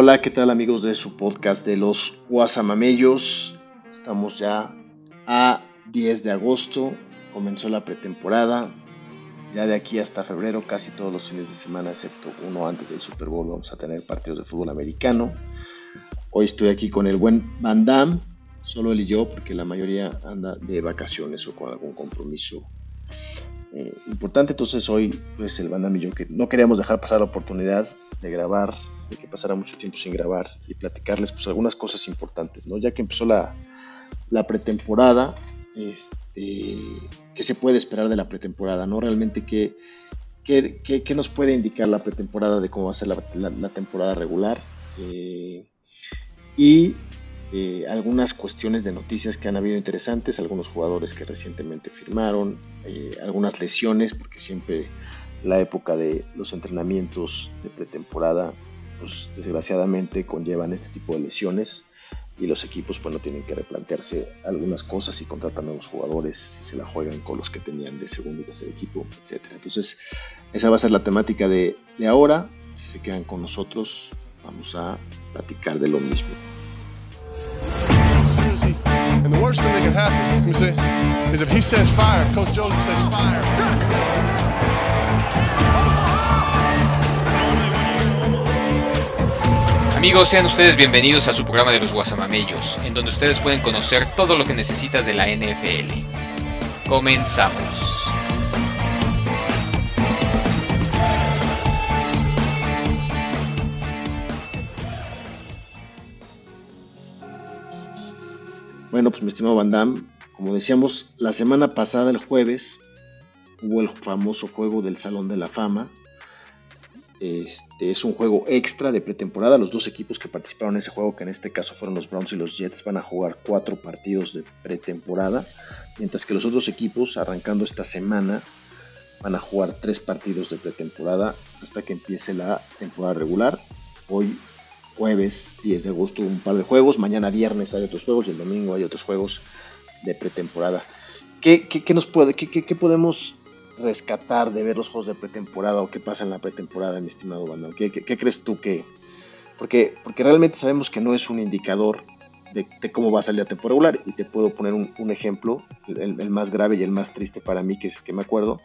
Hola, ¿qué tal amigos de su podcast de los Guasamamellos? Estamos ya a 10 de agosto, comenzó la pretemporada. Ya de aquí hasta febrero, casi todos los fines de semana, excepto uno antes del Super Bowl, vamos a tener partidos de fútbol americano. Hoy estoy aquí con el buen Van Damme, solo él y yo, porque la mayoría anda de vacaciones o con algún compromiso eh, importante. Entonces hoy, pues el Van y yo que no queríamos dejar pasar la oportunidad de grabar de que pasara mucho tiempo sin grabar y platicarles pues algunas cosas importantes, ¿no? Ya que empezó la, la pretemporada, este, ¿qué se puede esperar de la pretemporada, no? Realmente, ¿qué, qué, qué, nos puede indicar la pretemporada de cómo va a ser la, la, temporada regular? Eh, y eh, algunas cuestiones de noticias que han habido interesantes, algunos jugadores que recientemente firmaron, eh, algunas lesiones, porque siempre la época de los entrenamientos de pretemporada pues desgraciadamente conllevan este tipo de lesiones y los equipos pues no tienen que replantearse algunas cosas y contratan nuevos jugadores si se la juegan con los que tenían de segundo y tercer equipo, etcétera. Entonces, esa va a ser la temática de, de ahora. Si se quedan con nosotros, vamos a platicar de lo mismo. And the worst thing that can happen, let me say, is if he says fire, Coach Joseph says fire. Amigos, sean ustedes bienvenidos a su programa de los Guasamamellos, en donde ustedes pueden conocer todo lo que necesitas de la NFL. Comenzamos. Bueno, pues mi estimado Van Damme, como decíamos, la semana pasada, el jueves, hubo el famoso juego del Salón de la Fama, este es un juego extra de pretemporada. Los dos equipos que participaron en ese juego, que en este caso fueron los Browns y los Jets, van a jugar cuatro partidos de pretemporada. Mientras que los otros equipos, arrancando esta semana, van a jugar tres partidos de pretemporada hasta que empiece la temporada regular. Hoy, jueves 10 de agosto, un par de juegos. Mañana viernes hay otros juegos y el domingo hay otros juegos de pretemporada. ¿Qué, nos puede, qué, qué podemos rescatar de ver los juegos de pretemporada o qué pasa en la pretemporada, mi estimado Bandal? ¿Qué, crees tú que.? Porque, porque realmente sabemos que no es un indicador de, cómo va a salir la temporada regular. Y te puedo poner un, ejemplo, el, más grave y el más triste para mí, que, que me acuerdo.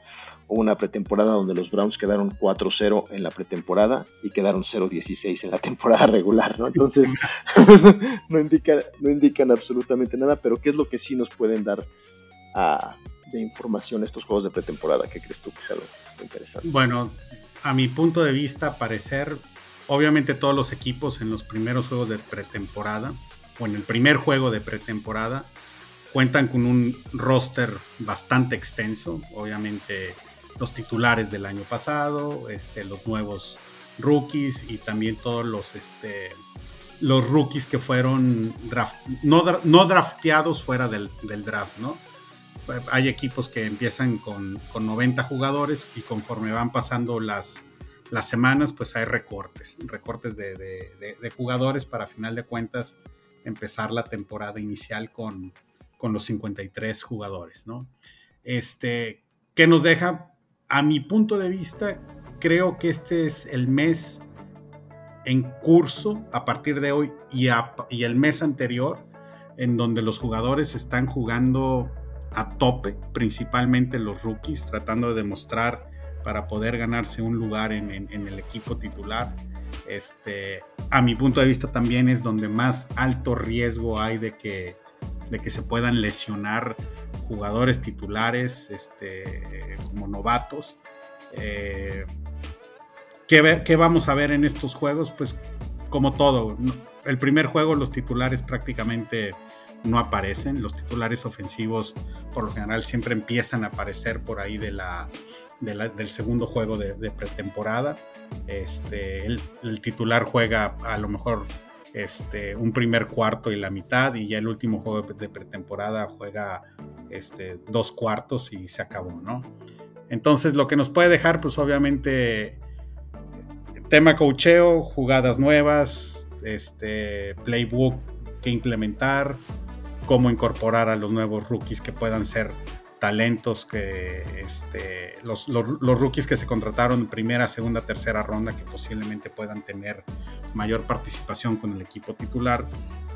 Hubo una pretemporada donde los Browns quedaron 4-0 en la pretemporada y quedaron 0-16 en la temporada regular, ¿no? Entonces, no, indica, no indican absolutamente nada, pero ¿qué es lo que sí nos pueden dar a, información estos juegos de pretemporada? ¿Qué crees tú que? Bueno, a mi punto de vista, parecer, obviamente todos los equipos en los primeros juegos de pretemporada, o en el primer juego de pretemporada, cuentan con un roster bastante extenso, obviamente los titulares del año pasado, este, los nuevos rookies y también todos los, este, los rookies que fueron no, no, drafteados fuera del draft, ¿no? Hay equipos que empiezan con, 90 jugadores y conforme van pasando las, las semanas, pues hay recortes, recortes de, jugadores para final de cuentas empezar la temporada inicial con, con los 53 jugadores, ¿no? Este, que nos deja, a mi punto de vista, creo que este es el mes en curso a partir de hoy y, y el mes anterior en donde los jugadores están jugando a tope, principalmente los rookies, tratando de demostrar para poder ganarse un lugar en, el equipo titular. Este, a mi punto de vista también es donde más alto riesgo hay de que, de que se puedan lesionar jugadores titulares este, como novatos. Eh, ¿qué, ¿Qué vamos a ver en estos juegos? Pues como todo, el primer juego los titulares prácticamente no aparecen. Los titulares ofensivos por lo general siempre empiezan a aparecer por ahí de la, del segundo juego de, pretemporada. Este, el, titular juega a lo mejor este, un primer cuarto y la mitad y ya el último juego de pretemporada juega este, dos cuartos y se acabó, ¿no? Entonces lo que nos puede dejar pues obviamente tema cocheo, jugadas nuevas, este, playbook que implementar, cómo incorporar a los nuevos rookies que puedan ser talentos que este, los, rookies que se contrataron en primera, segunda, tercera ronda que posiblemente puedan tener mayor participación con el equipo titular,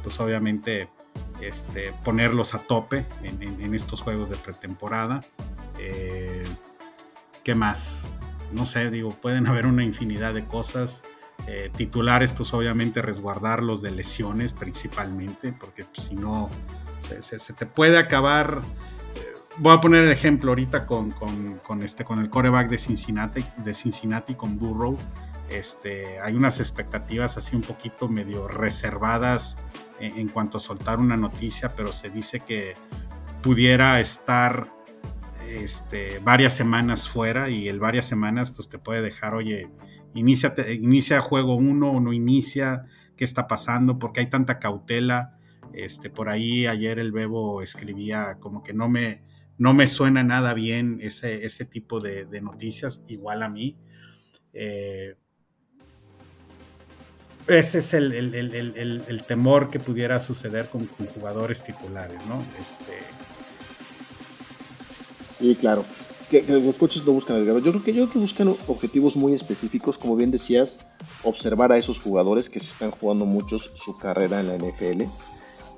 pues obviamente este, ponerlos a tope en, estos juegos de pretemporada. Eh, ¿Qué más? No sé, digo, pueden haber una infinidad de cosas. Eh, titulares, pues obviamente resguardarlos de lesiones principalmente, porque pues, si no, se, te puede acabar voy a poner el ejemplo ahorita con, este, con el coreback de Cincinnati, de Cincinnati con Burrow. Este, hay unas expectativas así un poquito medio reservadas en, cuanto a soltar una noticia, pero se dice que pudiera estar este, varias semanas fuera y el varias semanas pues te puede dejar, oye, inicia, inicia juego uno o no inicia, qué está pasando, porque hay tanta cautela. Este, por ahí ayer el Bebo escribía como que no me, no me suena nada bien ese, ese tipo de, noticias, igual a mí. Eh, ese es el, temor que pudiera suceder con, jugadores titulares, ¿no? Este... Sí, claro. Que, los coches lo buscan Yo creo que yo que buscan objetivos muy específicos, como bien decías, observar a esos jugadores que se están jugando muchos su carrera en la NFL.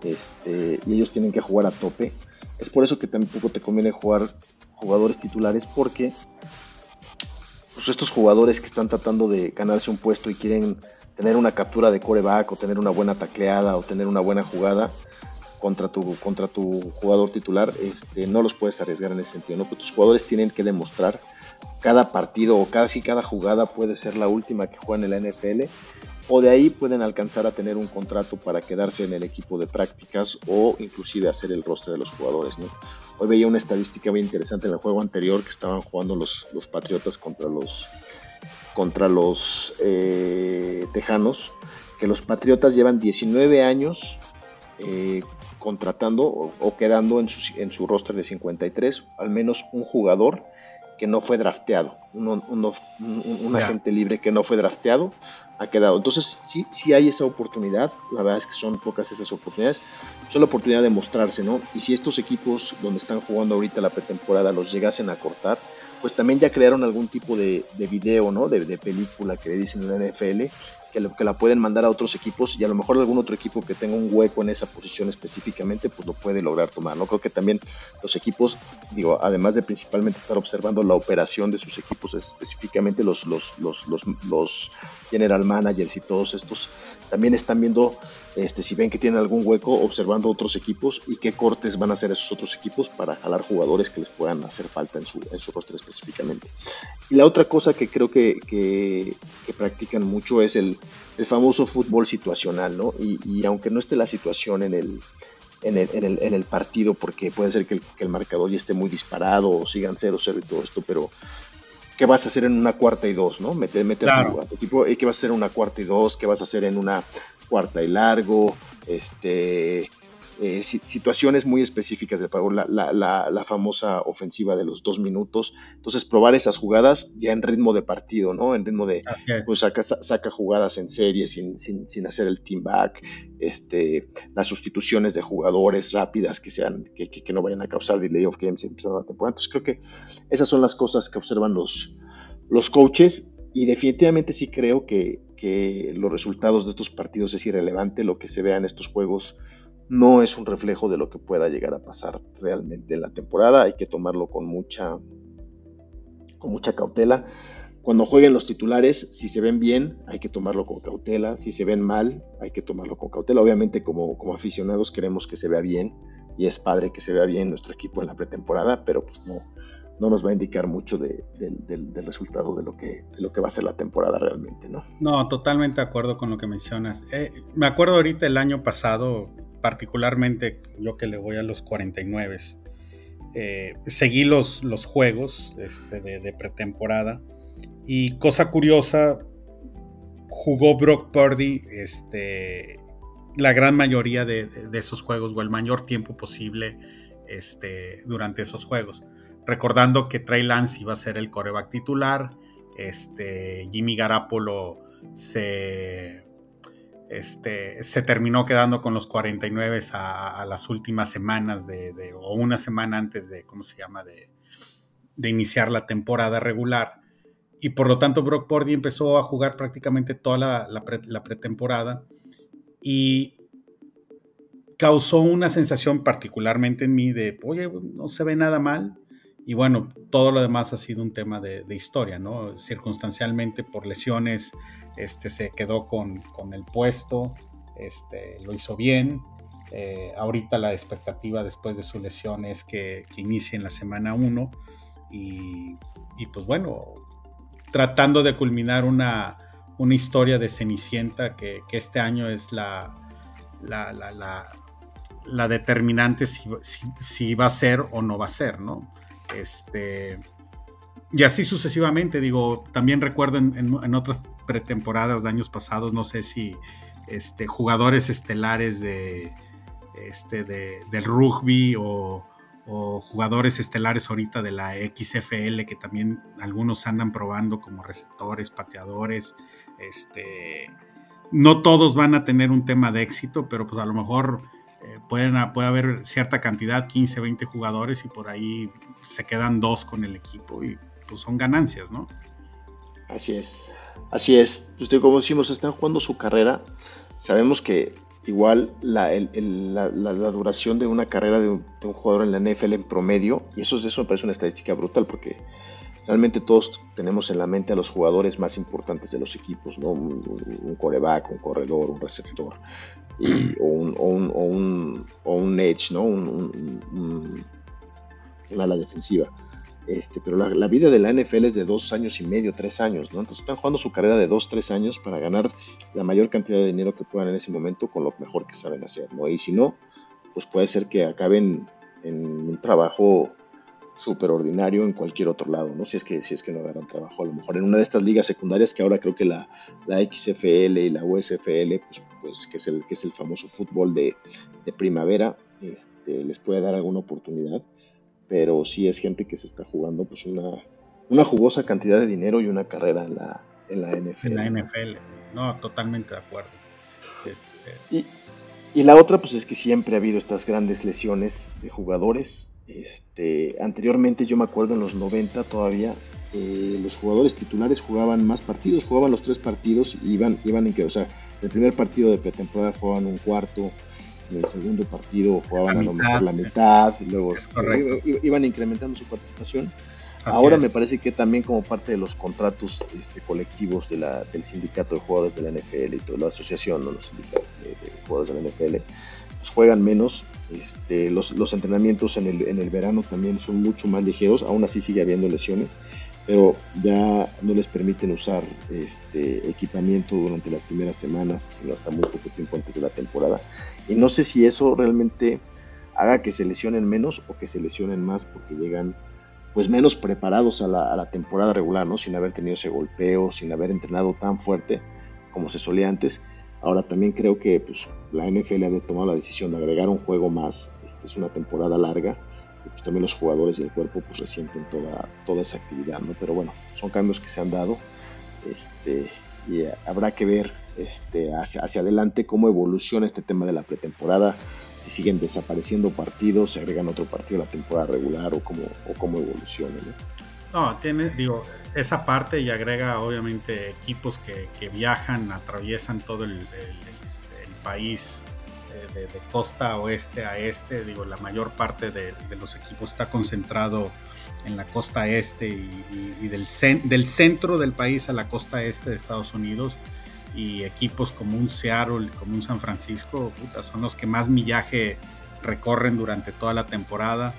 Este, y ellos tienen que jugar a tope. Es por eso que tampoco te conviene jugar jugadores titulares porque pues estos jugadores que están tratando de ganarse un puesto y quieren tener una captura de coreback o tener una buena tacleada o tener una buena jugada contra tu, contra tu jugador titular, este, no los puedes arriesgar en ese sentido. ¿no? tus jugadores tienen que demostrar cada partido o casi cada jugada puede ser la última que juegan en la NFL o de ahí pueden alcanzar a tener un contrato para quedarse en el equipo de prácticas o inclusive hacer el roster de los jugadores. Hoy veía una estadística muy interesante en el juego anterior que estaban jugando los, los Patriotas contra los, contra los eh, Tejanos, que los Patriotas llevan 19 años eh, contratando o, quedando en su, en su roster de 53 al menos un jugador que no fue drafteado, un, agente libre que no fue drafteado ha quedado. Entonces, sí, sí hay esa oportunidad, la verdad es que son pocas esas oportunidades, son la oportunidad de mostrarse, ¿no? Y si estos equipos donde están jugando ahorita la pretemporada los llegasen a cortar, pues también ya crearon algún tipo de, de video, ¿no? De, de, película que le dicen en la NFL, que, que, la pueden mandar a otros equipos y a lo mejor algún otro equipo que tenga un hueco en esa posición específicamente, pues lo puede lograr tomar, ¿no? Creo que también los equipos, digo, además de principalmente estar observando la operación de sus equipos, específicamente los, los, los, los, los general managers y todos estos, también están viendo este, si ven que tienen algún hueco, observando otros equipos y qué cortes van a hacer esos otros equipos para jalar jugadores que les puedan hacer falta en su, en su roster específicamente. Y la otra cosa que creo que, que, practican mucho es el, el, famoso fútbol situacional, ¿no? Y, y, aunque no esté la situación en el, en el, en el, en el partido, porque puede ser que el, que el marcador ya esté muy disparado o sigan 0-0 y todo esto, pero qué vas a hacer en una cuarta y dos, ¿no? Meter, meter a tu equipo, qué vas a hacer en una cuarta y dos, qué vas a hacer en una cuarta y largo, este, eh, situaciones muy específicas de pago, la, la, famosa ofensiva de los dos minutos. Entonces, probar esas jugadas ya en ritmo de partido, ¿no? En ritmo de, pues saca, saca, jugadas en serie sin, sin, hacer el team back, este, las sustituciones de jugadores rápidas que sean, que, que, no vayan a causar delay of games empezando la temporada. Entonces, creo que esas son las cosas que observan los, los coaches y definitivamente sí creo que, que los resultados de estos partidos es irrelevante, lo que se vea en estos juegos no es un reflejo de lo que pueda llegar a pasar realmente en la temporada. Hay que tomarlo con mucha, con mucha cautela. Cuando jueguen los titulares, si se ven bien, hay que tomarlo con cautela. Si se ven mal, hay que tomarlo con cautela. Obviamente, como, como aficionados, queremos que se vea bien y es padre que se vea bien nuestro equipo en la pretemporada, pero pues no, no nos va a indicar mucho del resultado de lo, que, de lo que va a ser la temporada realmente, ¿no? No, totalmente de acuerdo con lo que mencionas. Eh, me acuerdo ahorita el año pasado, particularmente yo que le voy a los 49, eh, seguí los, los juegos este, de, pretemporada y cosa curiosa, jugó Brock Purdy este, la gran mayoría de, esos juegos o el mayor tiempo posible este, durante esos juegos. Recordando que Trey Lance iba a ser el coreback titular, este, Jimmy Garapolo se este, se terminó quedando con los 49 a, a las últimas semanas de, o una semana antes de, ¿cómo se llama?, de, de iniciar la temporada regular. Y por lo tanto Brock Purdy empezó a jugar prácticamente toda la, pretemporada y causó una sensación particularmente en mí de, oye, no se ve nada mal. Y bueno, todo lo demás ha sido un tema de, historia, ¿no? Circunstancialmente por lesiones, este, se quedó con, con el puesto, este, lo hizo bien. Eh, ahorita la expectativa después de su lesión es que, inicie en la semana 1 y, y, pues bueno, tratando de culminar una, una historia de Cenicienta que, que este año es la, la, la, la determinante si, si, va a ser o no va a ser, ¿no? Este, y así sucesivamente, digo, también recuerdo en, otras pretemporadas de años pasados, no sé si este, jugadores estelares de, este, de, del rugby o, jugadores estelares ahorita de la XFL, que también algunos andan probando como receptores, pateadores, este, no todos van a tener un tema de éxito, pero pues a lo mejor eh, pueden, puede haber cierta cantidad, 15, 20 jugadores y por ahí se quedan dos con el equipo y pues son ganancias, ¿no? Así es, así es. Usted como decimos, están jugando su carrera. Sabemos que igual la, duración de una carrera de un, jugador en la NFL en promedio, y eso, eso me parece una estadística brutal porque realmente todos tenemos en la mente a los jugadores más importantes de los equipos, ¿no? Un, coreback, un corredor, un receptor, o, un, un, edge, ¿no? Un, ala defensiva. Este, pero la, vida de la NFL es de dos años y medio, tres años, ¿no? Entonces están jugando su carrera de dos, tres años para ganar la mayor cantidad de dinero que puedan en ese momento con lo mejor que saben hacer, ¿no? Y si no, pues puede ser que acaben en un trabajo súper ordinario en cualquier otro lado, ¿no? Si es que, si es que no agarran trabajo, a lo mejor en una de estas ligas secundarias que ahora creo que la, XFL y la USFL, pues, pues que, es el, que es el famoso fútbol de, de primavera, este, les puede dar alguna oportunidad, pero sí es gente que se está jugando pues una, una jugosa cantidad de dinero y una carrera en la, en la NFL. En la NFL, no, totalmente de acuerdo. Este, y, y la otra, pues es que siempre ha habido estas grandes lesiones de jugadores este, anteriormente yo me acuerdo en los 90 todavía eh, los jugadores titulares jugaban más partidos, jugaban los tres partidos y iban, iban en que, o sea, el primer partido de pretemporada jugaban un cuarto, el segundo partido jugaban a lo mejor la mitad, y luego iban incrementando su participación. Ahora me parece que también como parte de los contratos este, colectivos de la, del sindicato de jugadores de la NFL y toda la asociación, ¿no? los sindicatos de, de jugadores de la NFL, pues juegan menos este, los, los, entrenamientos en el, en el, verano también son mucho más ligeros, aún así sigue habiendo lesiones, pero ya no les permiten usar este, equipamiento durante las primeras semanas, sino hasta muy poco tiempo antes de la temporada. Y no sé si eso realmente haga que se lesionen menos o que se lesionen más porque llegan pues menos preparados a la, temporada regular, ¿no? sin haber tenido ese golpeo, sin haber entrenado tan fuerte como se solía antes Ahora también creo que pues, la NFL ha tomado la decisión de agregar un juego más. Este, es una temporada larga y pues, también los jugadores y el cuerpo pues resienten toda, toda esa actividad, ¿no? Pero bueno, son cambios que se han dado este, y habrá que ver este, hacia, hacia adelante cómo evoluciona este tema de la pretemporada, si siguen desapareciendo partidos, se agregan otro partido a la temporada regular o cómo, o cómo evoluciona, ¿no? No, tiene, digo, esa parte y agrega obviamente equipos que, viajan, atraviesan todo el, este, país de, costa oeste a este. Digo, la mayor parte de, los equipos está concentrado en la costa este y, del, del, centro del país a la costa este de Estados Unidos. Y equipos como un Seattle, como un San Francisco, son los que más millaje recorren durante toda la temporada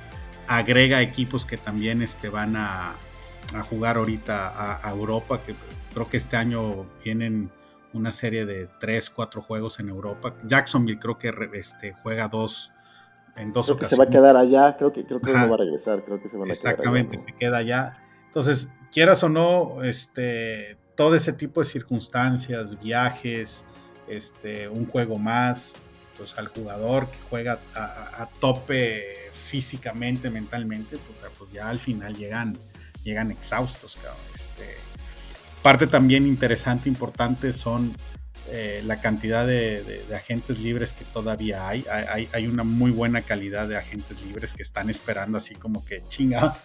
agrega equipos que también este, van a, jugar ahorita a, Europa, que creo que este año vienen una serie de 3, 4 juegos en Europa. Jacksonville creo que este, juega dos en dos creo Que se va a quedar allá, creo que, creo que no va a regresar, creo que se van a Exactamente, se queda allá. Entonces, quieras o no, este, todo ese tipo de circunstancias, viajes, este, un juego más, pues al jugador que juega a tope físicamente, mentalmente, pues, pues, ya al final llegan, llegan exhaustos, Este, parte también interesante, importante son eh, la cantidad de, agentes libres que todavía hay. hay. hay. una muy buena calidad de agentes libres que están esperando así como que chinga.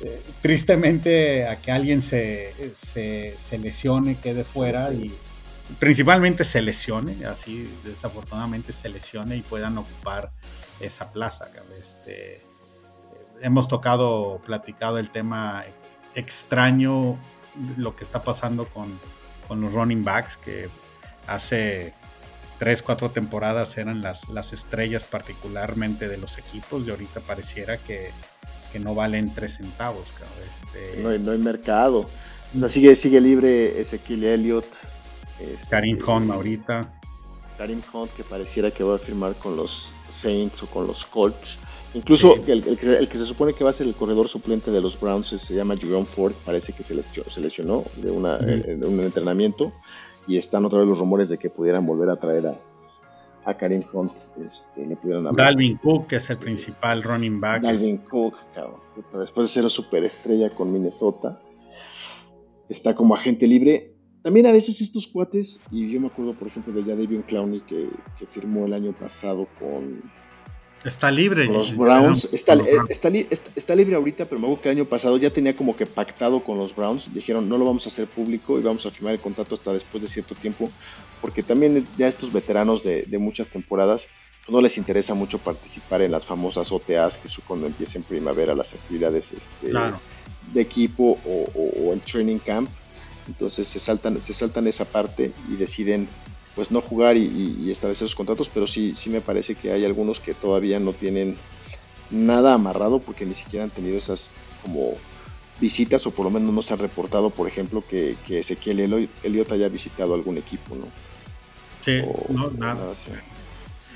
Eh, tristemente a que alguien se, se, se lesione, quede fuera y principalmente se lesione, así desafortunadamente se lesione y puedan ocupar esa plaza. Este, hemos tocado, platicado el tema extraño, lo que está pasando con, con los running backs, que hace tres, cuatro temporadas eran las, las estrellas particularmente de los equipos y ahorita pareciera que, no valen tres centavos. Este... No, hay, no, hay, mercado. O sea, sigue, sigue libre Ezequiel Elliott. Este, Karim Hunt ahorita. Karim Hunt que pareciera que va a firmar con los Saints o con los Colts. Incluso el, que, se supone que va a ser el corredor suplente de los Browns se llama Jerome Ford, parece que se lesionó, de, una, de un entrenamiento y están otra vez los rumores de que pudieran volver a traer a, a Karim Hunt. Este, Dalvin Cook, que es el principal running back. Dalvin Cook, cabrón, después de ser superestrella con Minnesota, está como agente libre. También a veces estos cuates, y yo me acuerdo por ejemplo de Jadavion Clowney que, que firmó el año pasado con, Está libre. Los Browns. Está, está, libre ahorita, pero me acuerdo que el año pasado ya tenía como que pactado con los Browns. Dijeron, no lo vamos a hacer público y vamos a firmar el contrato hasta después de cierto tiempo. Porque también ya estos veteranos de, muchas temporadas pues no les interesa mucho participar en las famosas OTAs, que es cuando empiecen primavera las actividades este, de equipo o, en training camp. Entonces se saltan, se saltan esa parte y deciden pues no jugar y, establecer sus contratos, pero sí, sí me parece que hay algunos que todavía no tienen nada amarrado porque ni siquiera han tenido esas como visitas o por lo menos no se ha reportado, por ejemplo, que, que Ezequiel Eliot haya visitado algún equipo, ¿no? Sí, no, nada.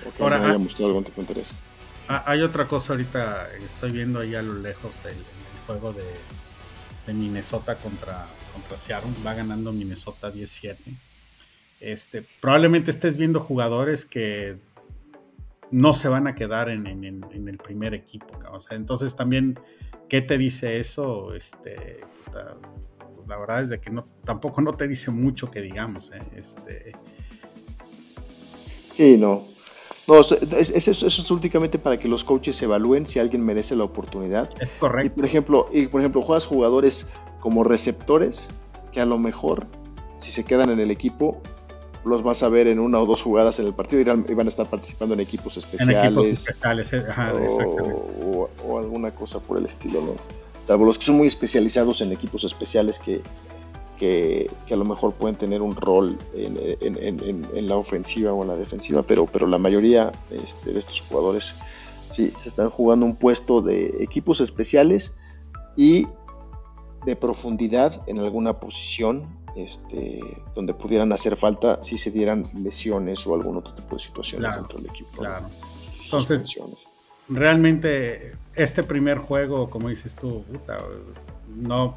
O que Ahora, haya mostrado algún tipo de interés. Hay otra cosa ahorita, estoy viendo ahí a lo lejos el, juego de, de, Minnesota contra, contra Seattle, va ganando Minnesota 17 este, probablemente estés viendo jugadores que no se van a quedar en, el primer equipo. entonces también, ¿qué te dice eso? Este, la verdad es de que no, tampoco no te dice mucho que digamos. ¿eh? Este... Sí, no. No, eso, es únicamente para que los coaches evalúen si alguien merece la oportunidad. Es correcto. Y por ejemplo, y por ejemplo, juegas jugadores como receptores que a lo mejor, si se quedan en el equipo, los vas a ver en una o dos jugadas en el partido y van a estar participando en equipos especiales. Eh, o, alguna cosa por el estilo, ¿no? Salvo los que son muy especializados en equipos especiales que, que, a lo mejor pueden tener un rol en, la ofensiva o en la defensiva, pero, pero la mayoría este, de estos jugadores sí se están jugando un puesto de equipos especiales y de profundidad en alguna posición este, donde pudieran hacer falta si se dieran lesiones o algún otro tipo de situaciones dentro del equipo. Claro. Entonces, realmente este primer juego, como dices tú, no,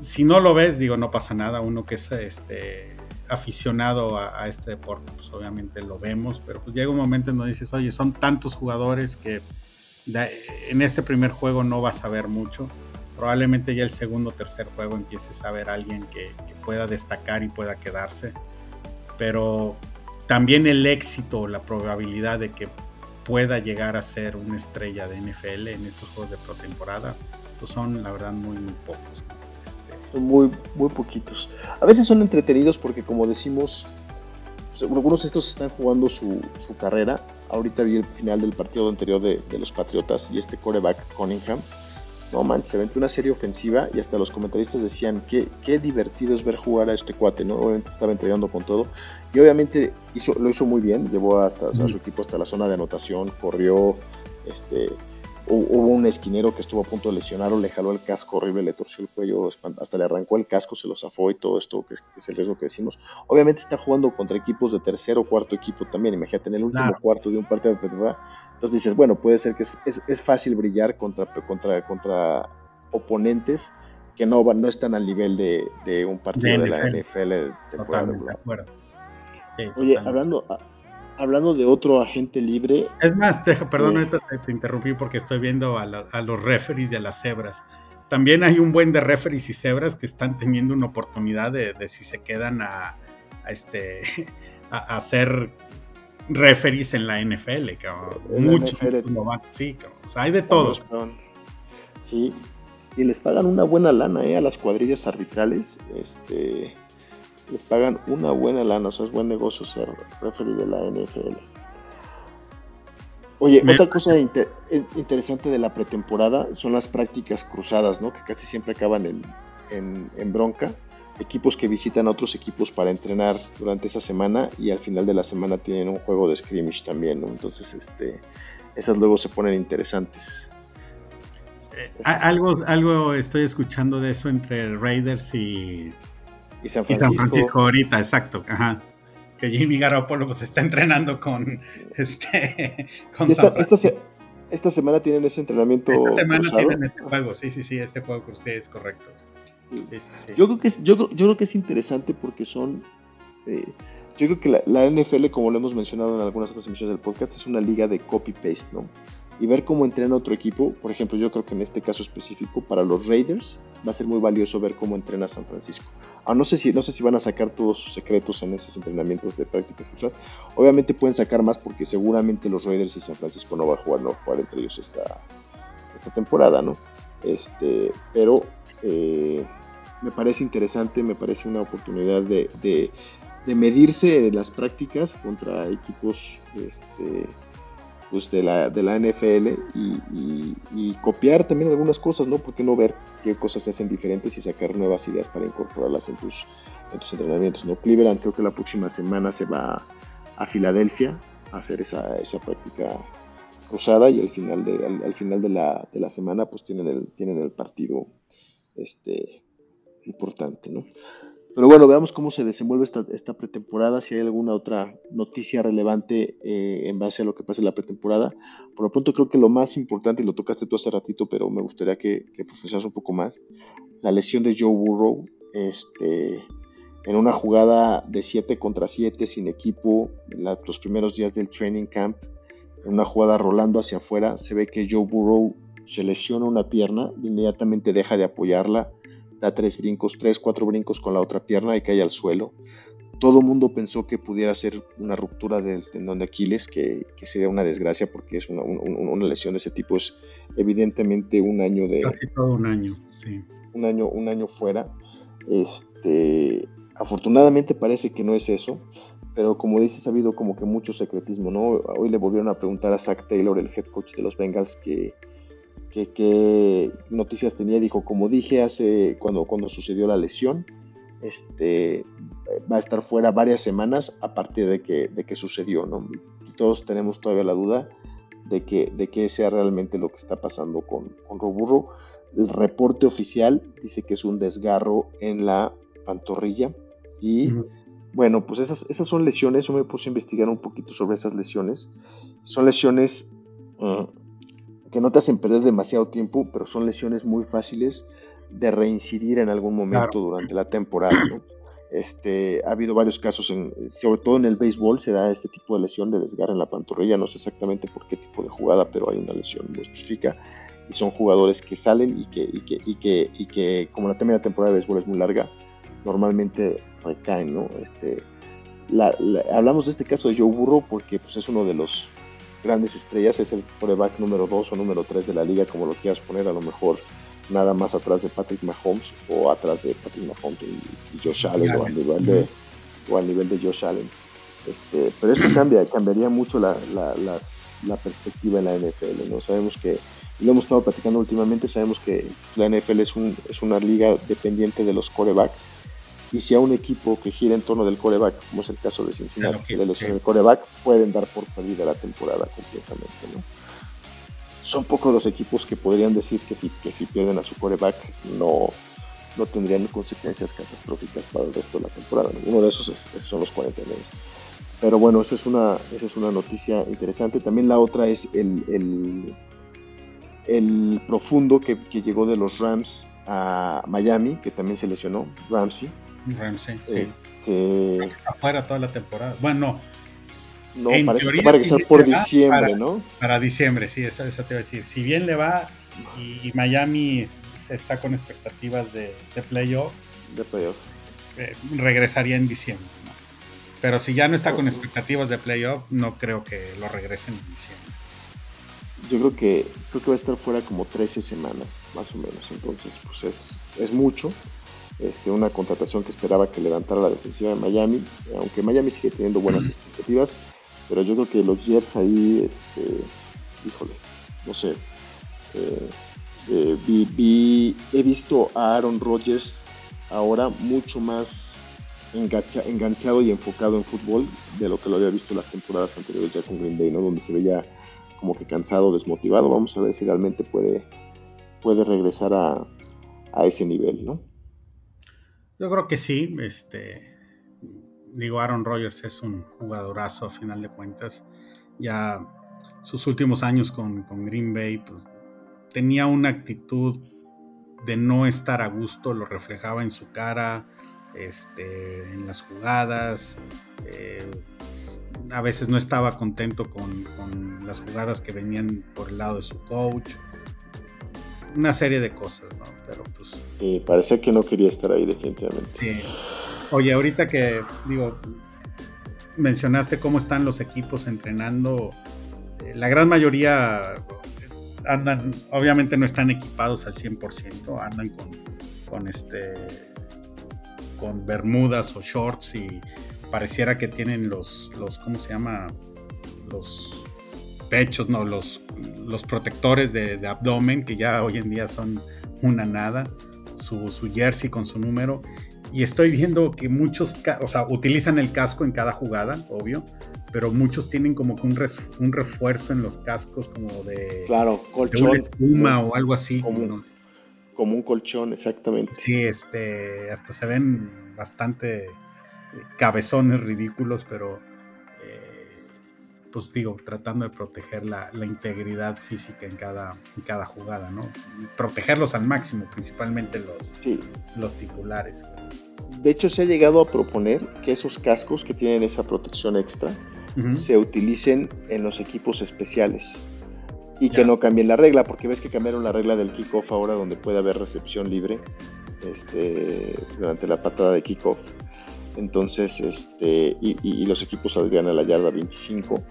si no lo ves, digo, no pasa nada. Uno que es este, aficionado a, este deporte, pues obviamente lo vemos, pero pues llega un momento en donde dices, oye, son tantos jugadores que en este primer juego no vas a ver mucho probablemente ya el segundo o tercer juego empieces a ver alguien que, pueda destacar y pueda quedarse. Pero también el éxito, la probabilidad de que pueda llegar a ser una estrella de NFL en estos juegos de pretemporada, pues son la verdad muy, muy pocos. Este, son muy, muy poquitos. A veces son entretenidos porque como decimos, algunos de estos están jugando su, carrera. Ahorita vi el final del partido anterior de, de los Patriotas y este coreback Cunningham no manches, se aventó una serie ofensiva y hasta los comentaristas decían que qué divertido es ver jugar a este cuate, ¿no? Obviamente estaba entregando con todo y obviamente hizo, lo hizo muy bien, llevó hasta a su equipo hasta la zona de anotación, corrió, este, hubo un esquinero que estuvo a punto de lesionarlo, le jaló el casco horrible, le torció el cuello, hasta le arrancó el casco, se lo zafó y todo esto, que es, el riesgo que decimos. Obviamente está jugando contra equipos de tercer o cuarto equipo también, imagínate, en el último cuarto de un partido de temporada. Entonces dices, bueno, puede ser que es, fácil brillar contra, contra, contra oponentes que no, no están al nivel de, un partido de, la NFL de temporada. Oye, hablando, hablando de otro agente libre. Es más, perdón, ahorita te, interrumpí porque estoy viendo a, los referees y a las cebras. También hay un buen de referees y cebras que están teniendo una oportunidad de, si se quedan a, este, a, ser referees en la NFL, cabrón. Mucho, sí, cabrón. hay de todo. Sí, y les pagan una buena lana ¿eh? a las cuadrillas arbitrales. Este, les pagan una buena lana, o sea, es buen negocio ser referee de la NFL. Oye, otra cosa interesante de la pretemporada son las prácticas cruzadas, ¿no? Que casi siempre acaban en, en, bronca. Equipos que visitan a otros equipos para entrenar durante esa semana y al final de la semana tienen un juego de scrimmage también, ¿no? Entonces, este, esas luego se ponen interesantes. Eh, algo, algo estoy escuchando de eso entre Raiders y, y, San, Francisco. ahorita, exacto. Ajá. Que Jimmy Garoppolo pues está entrenando con este con esta, esta, semana tienen ese entrenamiento. Esta semana tienen este juego, sí, sí, sí, este juego sí es correcto. Yo creo que es, yo, yo creo que es interesante porque son eh, yo creo que la, la, NFL, como lo hemos mencionado en algunas otras emisiones del podcast, es una liga de copy-paste, ¿no? y ver cómo entrena otro equipo. Por ejemplo, yo creo que en este caso específico, para los Raiders, va a ser muy valioso ver cómo entrena San Francisco. Ah, no sé si, no sé si van a sacar todos sus secretos en esos entrenamientos de prácticas Obviamente pueden sacar más porque seguramente los Raiders y San Francisco no van a jugar, no jugar entre ellos esta, esta temporada, ¿no? Este, pero eh, me parece interesante, me parece una oportunidad de, de, medirse las prácticas contra equipos este, pues, de, la, de la NFL y, copiar también algunas cosas, ¿no? ¿Por qué no ver qué cosas se hacen diferentes y sacar nuevas ideas para incorporarlas en tus, en tus entrenamientos, ¿no? Cleveland creo que la próxima semana se va a Filadelfia a hacer esa, esa práctica cruzada y al final de, al, final de la, de la, semana pues tienen el, tienen el partido este, importante, ¿no? Pero bueno, veamos cómo se desenvuelve esta, pretemporada, si hay alguna otra noticia relevante eh, en base a lo que pasa en la pretemporada. Por lo pronto creo que lo más importante, y lo tocaste tú hace ratito, pero me gustaría que, que un poco más, la lesión de Joe Burrow, este, en una jugada de 7 contra 7 sin equipo, los primeros días del training camp, en una jugada rolando hacia afuera, se ve que Joe Burrow se lesiona una pierna, inmediatamente deja de apoyarla da tres brincos, tres, cuatro brincos con la otra pierna y cae al suelo. Todo el mundo pensó que pudiera ser una ruptura del tendón de Aquiles, que, sería una desgracia porque es una, lesión de ese tipo, es evidentemente un año de... Casi todo un año, sí. Un año, un año fuera. Este, afortunadamente parece que no es eso, pero como dices, ha habido como que mucho secretismo, ¿no? Hoy le volvieron a preguntar a Zach Taylor, el head coach de los Bengals, que qué noticias tenía. Dijo, como dije hace cuando, cuando sucedió la lesión, este, va a estar fuera varias semanas a partir de que, de que sucedió. ¿no? Y todos tenemos todavía la duda de que, de que sea realmente lo que está pasando con, con Roburro. El reporte oficial dice que es un desgarro en la pantorrilla y bueno, pues esas, esas son lesiones, yo me puse a investigar un poquito sobre esas lesiones. Son lesiones mm, que no te hacen perder demasiado tiempo, pero son lesiones muy fáciles de reincidir en algún momento durante la temporada. Este, ha habido varios casos, en, sobre todo en el béisbol, se da este tipo de lesión de desgarre en la pantorrilla. No sé exactamente por qué tipo de jugada, pero hay una lesión muy específica. Y son jugadores que salen y que, y que, y que, y que como la primera temporada de béisbol es muy larga, normalmente recaen. ¿no? Este, hablamos de este caso de Joe Burrow porque pues, es uno de los grandes estrellas, es el coreback número 2 o número 3 de la liga, como lo quieras poner, a lo mejor nada más atrás de Patrick Mahomes o atrás de Patrick Mahomes y, Josh Allen o al nivel de, o al nivel de Josh Allen. Este, pero esto cambia, cambiaría mucho la, la, la, perspectiva en la NFL. ¿no? Sabemos que, y lo hemos estado platicando últimamente, sabemos que la NFL es, un, es una liga dependiente de los corebacks y si a un equipo que gira en torno del coreback, como es el caso de Cincinnati, que le el coreback, pueden dar por perdida la temporada completamente. ¿no? Son pocos los equipos que podrían decir que si, que si pierden a su coreback no, no tendrían consecuencias catastróficas para el resto de la temporada. Uno de esos son los 49. Pero bueno, esa es una, esa es una noticia interesante. También la otra es el, el, el profundo que, que, llegó de los Rams a Miami, que también se lesionó, Ramsey. Ramsey, sí. Este... Afuera toda la temporada. Bueno, no. parece que para que sea por diciembre, ¿no? Para diciembre, sí, eso, eso, te iba a decir. Si bien le va y, Miami está con expectativas de, de playoff, de playoff. Eh, regresaría en diciembre. Pero si ya no está con expectativas de playoff, no creo que lo regresen en diciembre. Yo creo que creo que va a estar fuera como 13 semanas, más o menos. Entonces, pues es, es mucho. Este, una contratación que esperaba que levantara la defensiva de Miami, aunque Miami sigue teniendo buenas expectativas, pero yo creo que los Jets ahí, este, híjole, no sé, eh, eh, he visto a Aaron Rodgers ahora mucho más enganchado y enfocado en fútbol de lo que lo había visto las temporadas anteriores ya con Green Bay, ¿no? Donde se veía como que cansado, desmotivado. Vamos a ver si realmente puede, puede regresar a, a ese nivel, ¿no? Yo creo que sí, este digo Aaron Rodgers es un jugadorazo a final de cuentas. Ya sus últimos años con, con Green Bay, pues tenía una actitud de no estar a gusto, lo reflejaba en su cara, este, en las jugadas. Eh, a veces no estaba contento con, las jugadas que venían por el lado de su coach. Una serie de cosas, ¿no? Pero pues. parecía que no quería estar ahí, definitivamente. Sí. Oye, ahorita que digo, mencionaste cómo están los equipos entrenando. Eh, la gran mayoría andan, obviamente no están equipados al 100%, andan con, con este con bermudas o shorts y pareciera que tienen los, los ¿cómo se llama? Los pechos, no, los, los protectores de, abdomen, que ya hoy en día son una nada, su, su, jersey con su número. Y estoy viendo que muchos, o sea, utilizan el casco en cada jugada, obvio, pero muchos tienen como que un, un refuerzo en los cascos como de, claro, colchón, espuma o algo así. Como, como, un colchón, exactamente. Sí, este, hasta se ven bastante eh, cabezones ridículos, pero pues digo, tratando de proteger la, integridad física en cada, en cada jugada, ¿no? Protegerlos al máximo, principalmente los, los titulares. De hecho, se ha llegado a proponer que esos cascos que tienen esa protección extra, se utilicen en los equipos especiales y que no cambien la regla, porque ves que cambiaron la regla del kickoff ahora donde puede haber recepción libre este, durante la patada de kickoff. Entonces, este, y, los equipos saldrían a la yarda 25.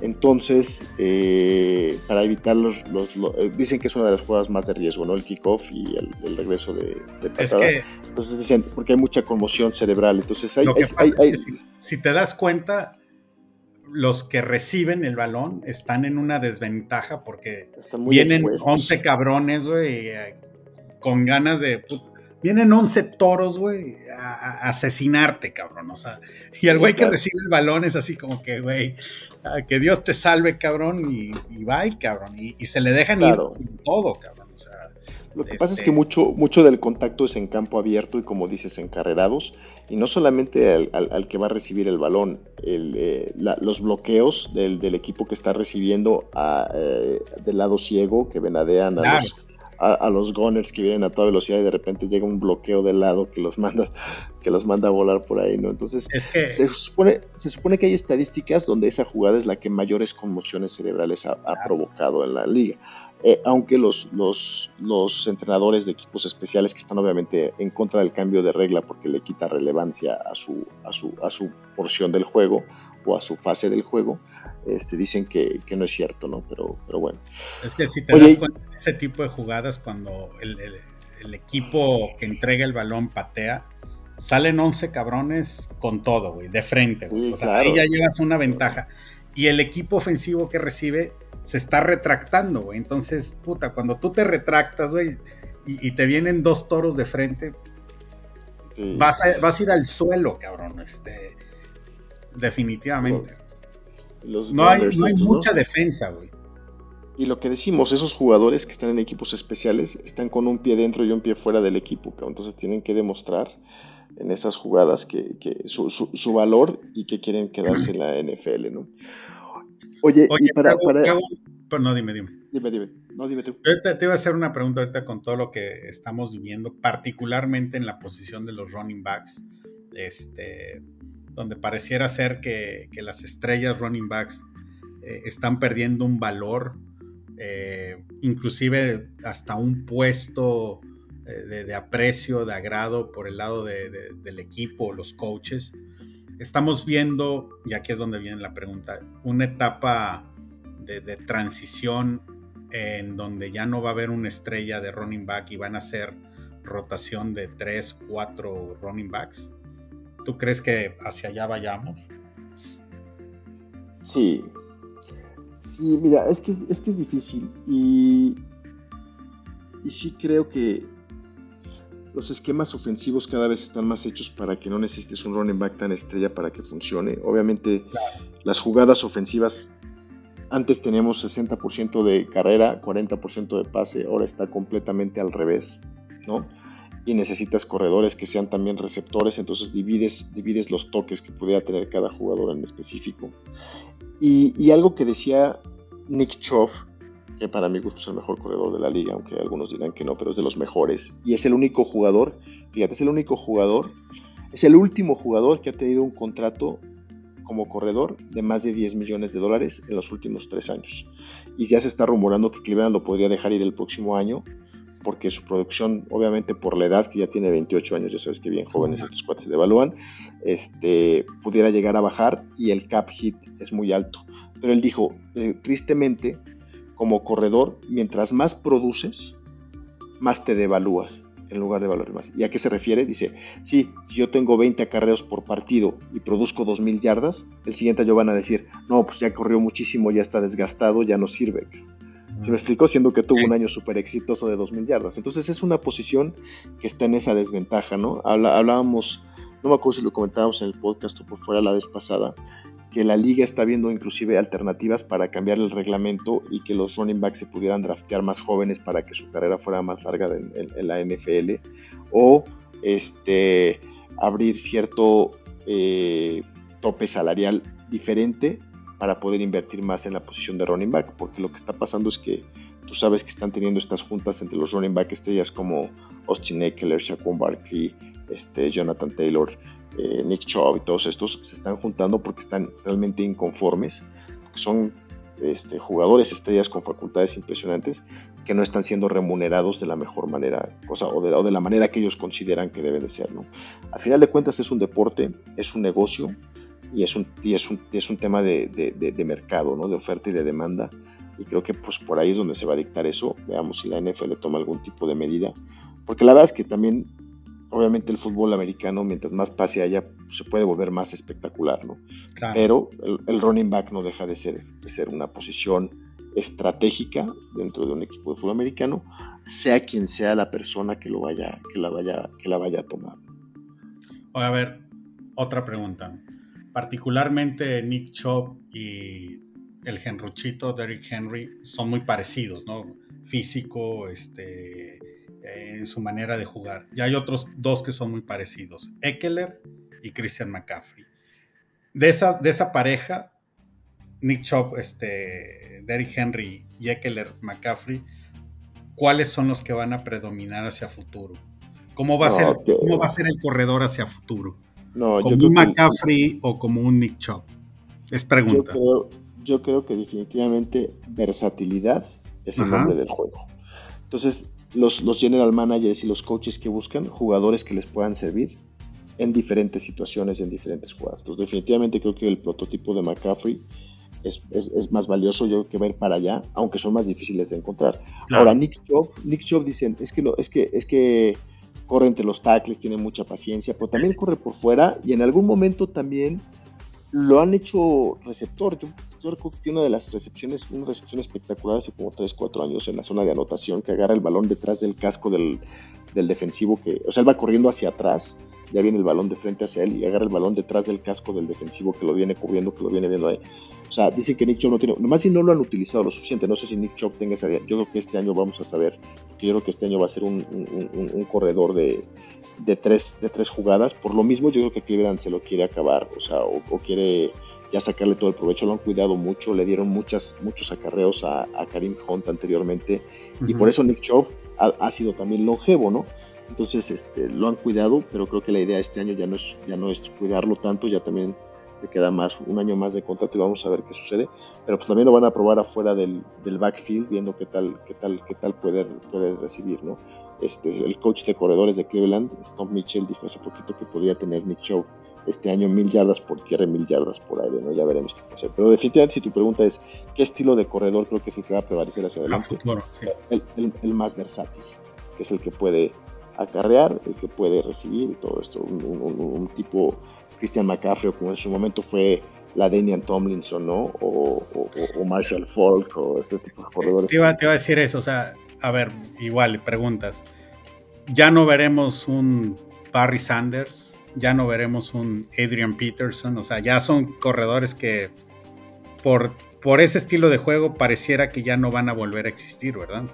Entonces, eh, para evitar los, eh, Dicen que es una de las jugadas más de riesgo, ¿no? El kickoff y el, regreso de, patada. Entonces dicen, porque hay mucha conmoción cerebral. Entonces, hay, si, te das cuenta, los que reciben el balón están en una desventaja porque vienen 11 cabrones, güey, con ganas de... Vienen 11 toros, güey, a, asesinarte, cabrón. O sea, y el güey que recibe el balón es así como que, güey, que Dios te salve, cabrón, y, y bye, cabrón. Y, se le dejan ir todo, cabrón. O sea, lo que pasa es que este mucho, mucho del contacto es en campo abierto y como dices, encarrerados, y no solamente al, que va a recibir el balón, eh, los bloqueos del, equipo que está recibiendo eh, del lado ciego, que venadean a los a, los gunners que vienen a toda velocidad y de repente llega un bloqueo del lado que los manda que los manda a volar por ahí, ¿no? Entonces se supone se supone que hay estadísticas donde esa jugada es la que mayores conmociones cerebrales ha provocado en la liga. Eh, aunque los, los, los, entrenadores de equipos especiales que están obviamente en contra del cambio de regla porque le quita relevancia a su, a su, a su porción del juego o a su fase del juego, este, dicen que, no es cierto, ¿no? Pero, pero bueno. Es que si te das cuenta de ese tipo de jugadas, cuando el, equipo que entrega el balón patea, salen 11 cabrones con todo, güey, de frente, o sea, ahí ya llevas una ventaja. Y el equipo ofensivo que recibe se está retractando, güey. Entonces, puta, cuando tú te retractas, güey, y, te vienen dos toros de frente, vas, a, vas a ir al suelo, cabrón. Este, definitivamente. no hay, mucha defensa, güey. Y lo que decimos, esos jugadores que están en equipos especiales están con un pie dentro y un pie fuera del equipo, entonces tienen que demostrar en esas jugadas que, su, su, valor y que quieren quedarse en la NFL, ¿no? Oye, y para, no, dime, dime. Dime, dime. No, dime tú. Te, te, iba a hacer una pregunta ahorita con todo lo que estamos viviendo, particularmente en la posición de los running backs, este, donde pareciera ser que, las estrellas running backs eh, están perdiendo un valor, eh, inclusive hasta un puesto eh, de, aprecio, de agrado por el lado del equipo, los coaches. estamos viendo, y aquí es donde viene la pregunta, una etapa de, transición en donde ya no va a haber una estrella de running back y van a ser rotación de 3, 4 running backs. ¿Tú crees que hacia allá vayamos? Sí. Sí, mira, es que es, que es difícil y, y sí creo que los esquemas ofensivos cada vez están más hechos para que no necesites un running back tan estrella para que funcione. Obviamente las jugadas ofensivas, antes teníamos 60% de carrera, 40% de pase, ahora está completamente al revés, ¿no? Y necesitas corredores que sean también receptores, entonces divides, divides los toques que pudiera tener cada jugador en específico. Y, algo que decía Nick Chubb que para mí gusto es el mejor corredor de la liga, aunque algunos dirán que no, pero es de los mejores. Y es el único jugador, fíjate, es el único jugador, es el último jugador que ha tenido un contrato como corredor de más de 10 millones de dólares en los últimos tres años. Y ya se está rumorando que Cleveland lo podría dejar ir el próximo año, porque su producción, obviamente por la edad, que ya tiene 28 años, ya sabes que bien jóvenes estos cuates se devalúan, este, pudiera llegar a bajar y el cap hit es muy alto. Pero él dijo, eh, tristemente, como corredor, mientras más produces, más te devalúas en lugar de valorar más. ¿Y a qué se refiere? Dice, sí, si yo tengo 20 acarreos por partido y produzco 2.000 yardas, el siguiente año van a decir, no, pues ya corrió muchísimo, ya está desgastado, ya no sirve. Se me explicó siendo que tuvo un año súper exitoso de 2.000 yardas. Entonces es una posición que está en esa desventaja, ¿no? hablábamos, no me acuerdo si lo comentábamos en el podcast o por fuera la vez pasada, que la liga está viendo inclusive alternativas para cambiar el reglamento y que los running backs se pudieran draftear más jóvenes para que su carrera fuera más larga en, la NFL o este, abrir cierto eh, tope salarial diferente para poder invertir más en la posición de running back, porque lo que está pasando es que tú sabes que están teniendo estas juntas entre los running back estrellas como Austin Eckler, Shaquon Barkley, este, Jonathan Taylor, eh, Nick Chubb y todos estos se están juntando porque están realmente inconformes, son este, jugadores estrellas con facultades impresionantes que no están siendo remunerados de la mejor manera, o, de, de, la manera que ellos consideran que debe de ser. Al final de cuentas es un deporte, es un negocio y es un, y es un, es un tema de, de, mercado, ¿no? de oferta y de demanda. Y creo que pues, por ahí es donde se va a dictar eso. Veamos si la NFL toma algún tipo de medida. Porque la verdad es que también obviamente el fútbol americano, mientras más pase haya, se puede volver más espectacular, ¿no? Pero el, running back no deja de ser, de ser una posición estratégica dentro de un equipo de fútbol americano, sea quien sea la persona que lo vaya, que la vaya, que la vaya a tomar. a ver, otra pregunta. Particularmente Nick Chubb y el Henruchito, Derrick Henry, son muy parecidos, ¿no? Físico, este, en su manera de jugar. Y hay otros dos que son muy parecidos, Eckler y Christian McCaffrey. De esa, de esa pareja, Nick Chubb, este, Derrick Henry y Eckler McCaffrey, ¿cuáles son los que van a predominar hacia futuro? ¿Cómo va, a, ser, ¿cómo va a ser el corredor hacia futuro? No, ¿Como un McCaffrey o como un Nick Chubb? Es pregunta. Yo creo, que definitivamente versatilidad es el nombre del juego. Entonces, los, los general managers y los coaches que buscan jugadores que les puedan servir en diferentes situaciones, en diferentes jugadas. Entonces, definitivamente creo que el prototipo de McCaffrey es, es, más valioso, yo creo que va a ir para allá, aunque son más difíciles de encontrar. Ahora, Nick Chubb, Nick Chubb dicen, es que, es, que, es que corre entre los tackles, tiene mucha paciencia, pero también corre por fuera y en algún momento también lo han hecho receptor. Yo, recuerdo que tiene una de las recepciones, una recepción espectacular hace como 3, 4 años en la zona de anotación, que agarra el balón detrás del casco del, del defensivo, que, o sea, él va corriendo hacia atrás, ya viene el balón de frente hacia él y agarra el balón detrás del casco del defensivo que lo viene cubriendo, que lo viene viendo ahí. O sea, dicen que Nick Chubb no tiene, nomás si no lo han utilizado lo suficiente, no sé si Nick Chubb tenga esa Yo creo que este año vamos a saber, que yo creo que este año va a ser un, un, corredor de, de, tres, de tres jugadas. Por lo mismo, yo creo que Cleveland se lo quiere acabar, o sea, o, quiere ya sacarle todo el provecho. Lo han cuidado mucho, le dieron muchas, muchos acarreos a, Karim Hunt anteriormente, y por eso Nick Chubb ha, ha sido también longevo, ¿no? Entonces este, lo han cuidado, pero creo que la idea este año ya no es, ya no es cuidarlo tanto, ya también le queda más, un año más de contrato y vamos a ver qué sucede. Pero pues también lo van a probar afuera del, del backfield, viendo qué tal, qué tal, qué tal puede, puede recibir, ¿no? Este, el coach de corredores de Cleveland, Tom Mitchell, dijo hace poquito que podría tener Nick Show este año mil yardas por tierra y mil yardas por aire, ¿no? Ya veremos qué pasa. Pero definitivamente si tu pregunta es qué estilo de corredor creo que es el que va a prevalecer hacia adelante, el, más versátil, que es el que puede acarrear, el que puede recibir todo esto. Un, tipo Christian McCaffrey, como en su momento fue la Danian Tomlinson, ¿no? O, Marshall Falk, o este tipo de corredores. Te iba, te iba a decir eso, o sea, a ver, igual, preguntas. Ya no veremos un Barry Sanders ya no veremos un Adrian Peterson, o sea, ya son corredores que por, por ese estilo de juego pareciera que ya no van a volver a existir, ¿verdad?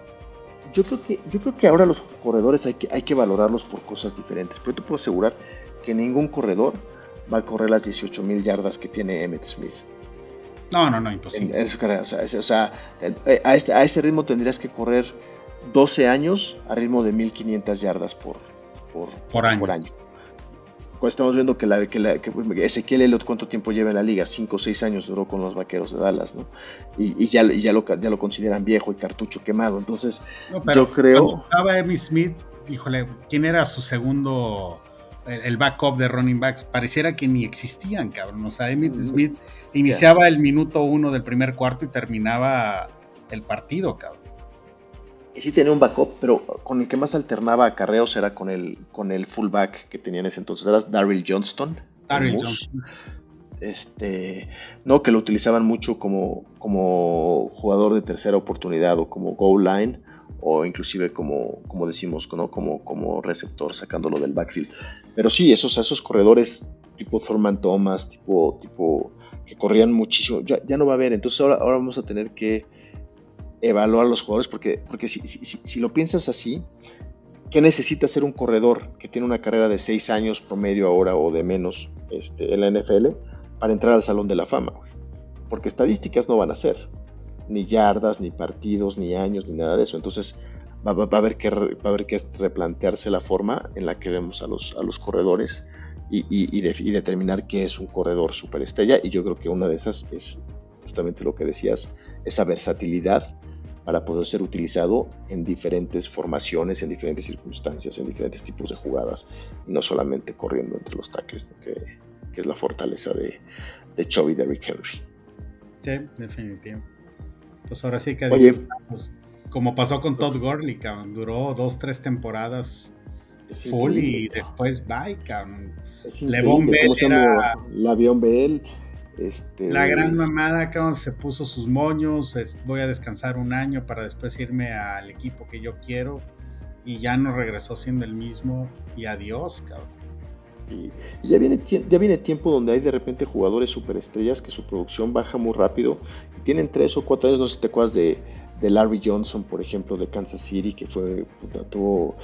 Yo creo que, yo creo que ahora los corredores hay que, hay que valorarlos por cosas diferentes, pero te puedo asegurar que ningún corredor va a correr las 18 mil yardas que tiene Emmett Smith. No, no, no, imposible. o sea, eh, a, este, a ese ritmo tendrías que correr 12 años a ritmo de 1500 yardas por, por, año. Por año estamos viendo que, la, que, la, que Ezequiel Elliott cuánto tiempo lleva en la liga, 5 o 6 años duró con los vaqueros de Dallas, ¿no? Y, ya, ya, lo, ya lo consideran viejo y cartucho quemado. Entonces, yo creo. Estaba Emmy Smith, híjole, ¿quién era su segundo, el, backup de running backs? Pareciera que ni existían, cabrón. O sea, Emmitt Smith iniciaba el minuto uno del primer cuarto y terminaba el partido, cabrón y sí tenía un backup, pero con el que más alternaba acarreos era con el, con el fullback que tenía en ese entonces, era Daryl Johnston. Daryl Johnston. Este, no, que lo utilizaban mucho como, como jugador de tercera oportunidad o como goal line o inclusive como, como decimos, ¿no? como, como receptor sacándolo del backfield. Pero sí, esos, esos corredores tipo Thurman Thomas, tipo, tipo que corrían muchísimo, ya, ya no va a haber. Entonces ahora, ahora vamos a tener que evaluar a los jugadores, porque, porque si, si, lo piensas así, ¿qué necesita ser un corredor que tiene una carrera de 6 años promedio ahora o de menos este, en la NFL para entrar al Salón de la Fama? Porque estadísticas no van a ser, ni yardas, ni partidos, ni años, ni nada de eso. Entonces va, a, haber que, va a haber que replantearse la forma en la que vemos a los, a los corredores y, y, y determinar qué es un corredor superestrella. Y yo creo que una de esas es justamente lo que decías, esa versatilidad para poder ser utilizado en diferentes formaciones, en diferentes circunstancias, en diferentes tipos de jugadas, y no solamente corriendo entre los tackles, que, es la fortaleza de, de Chovy Derrick Henry. Sí, definitivo. Pues ahora sí que Oye, como pasó con Todd Gurley, cabrón, duró dos, tres temporadas full y después bye, cabrón. Levon Bell era... Lavion Bell este, la gran mamada, cabrón, se puso sus moños, voy a descansar un año para después irme al equipo que yo quiero y ya no regresó siendo el mismo y adiós, cabrón. Y, ya, viene, ya viene tiempo donde hay de repente jugadores superestrellas que su producción baja muy rápido y tienen tres o cuatro años, no sé si te acuerdas de, de Larry Johnson, por ejemplo, de Kansas City, que fue, tuvo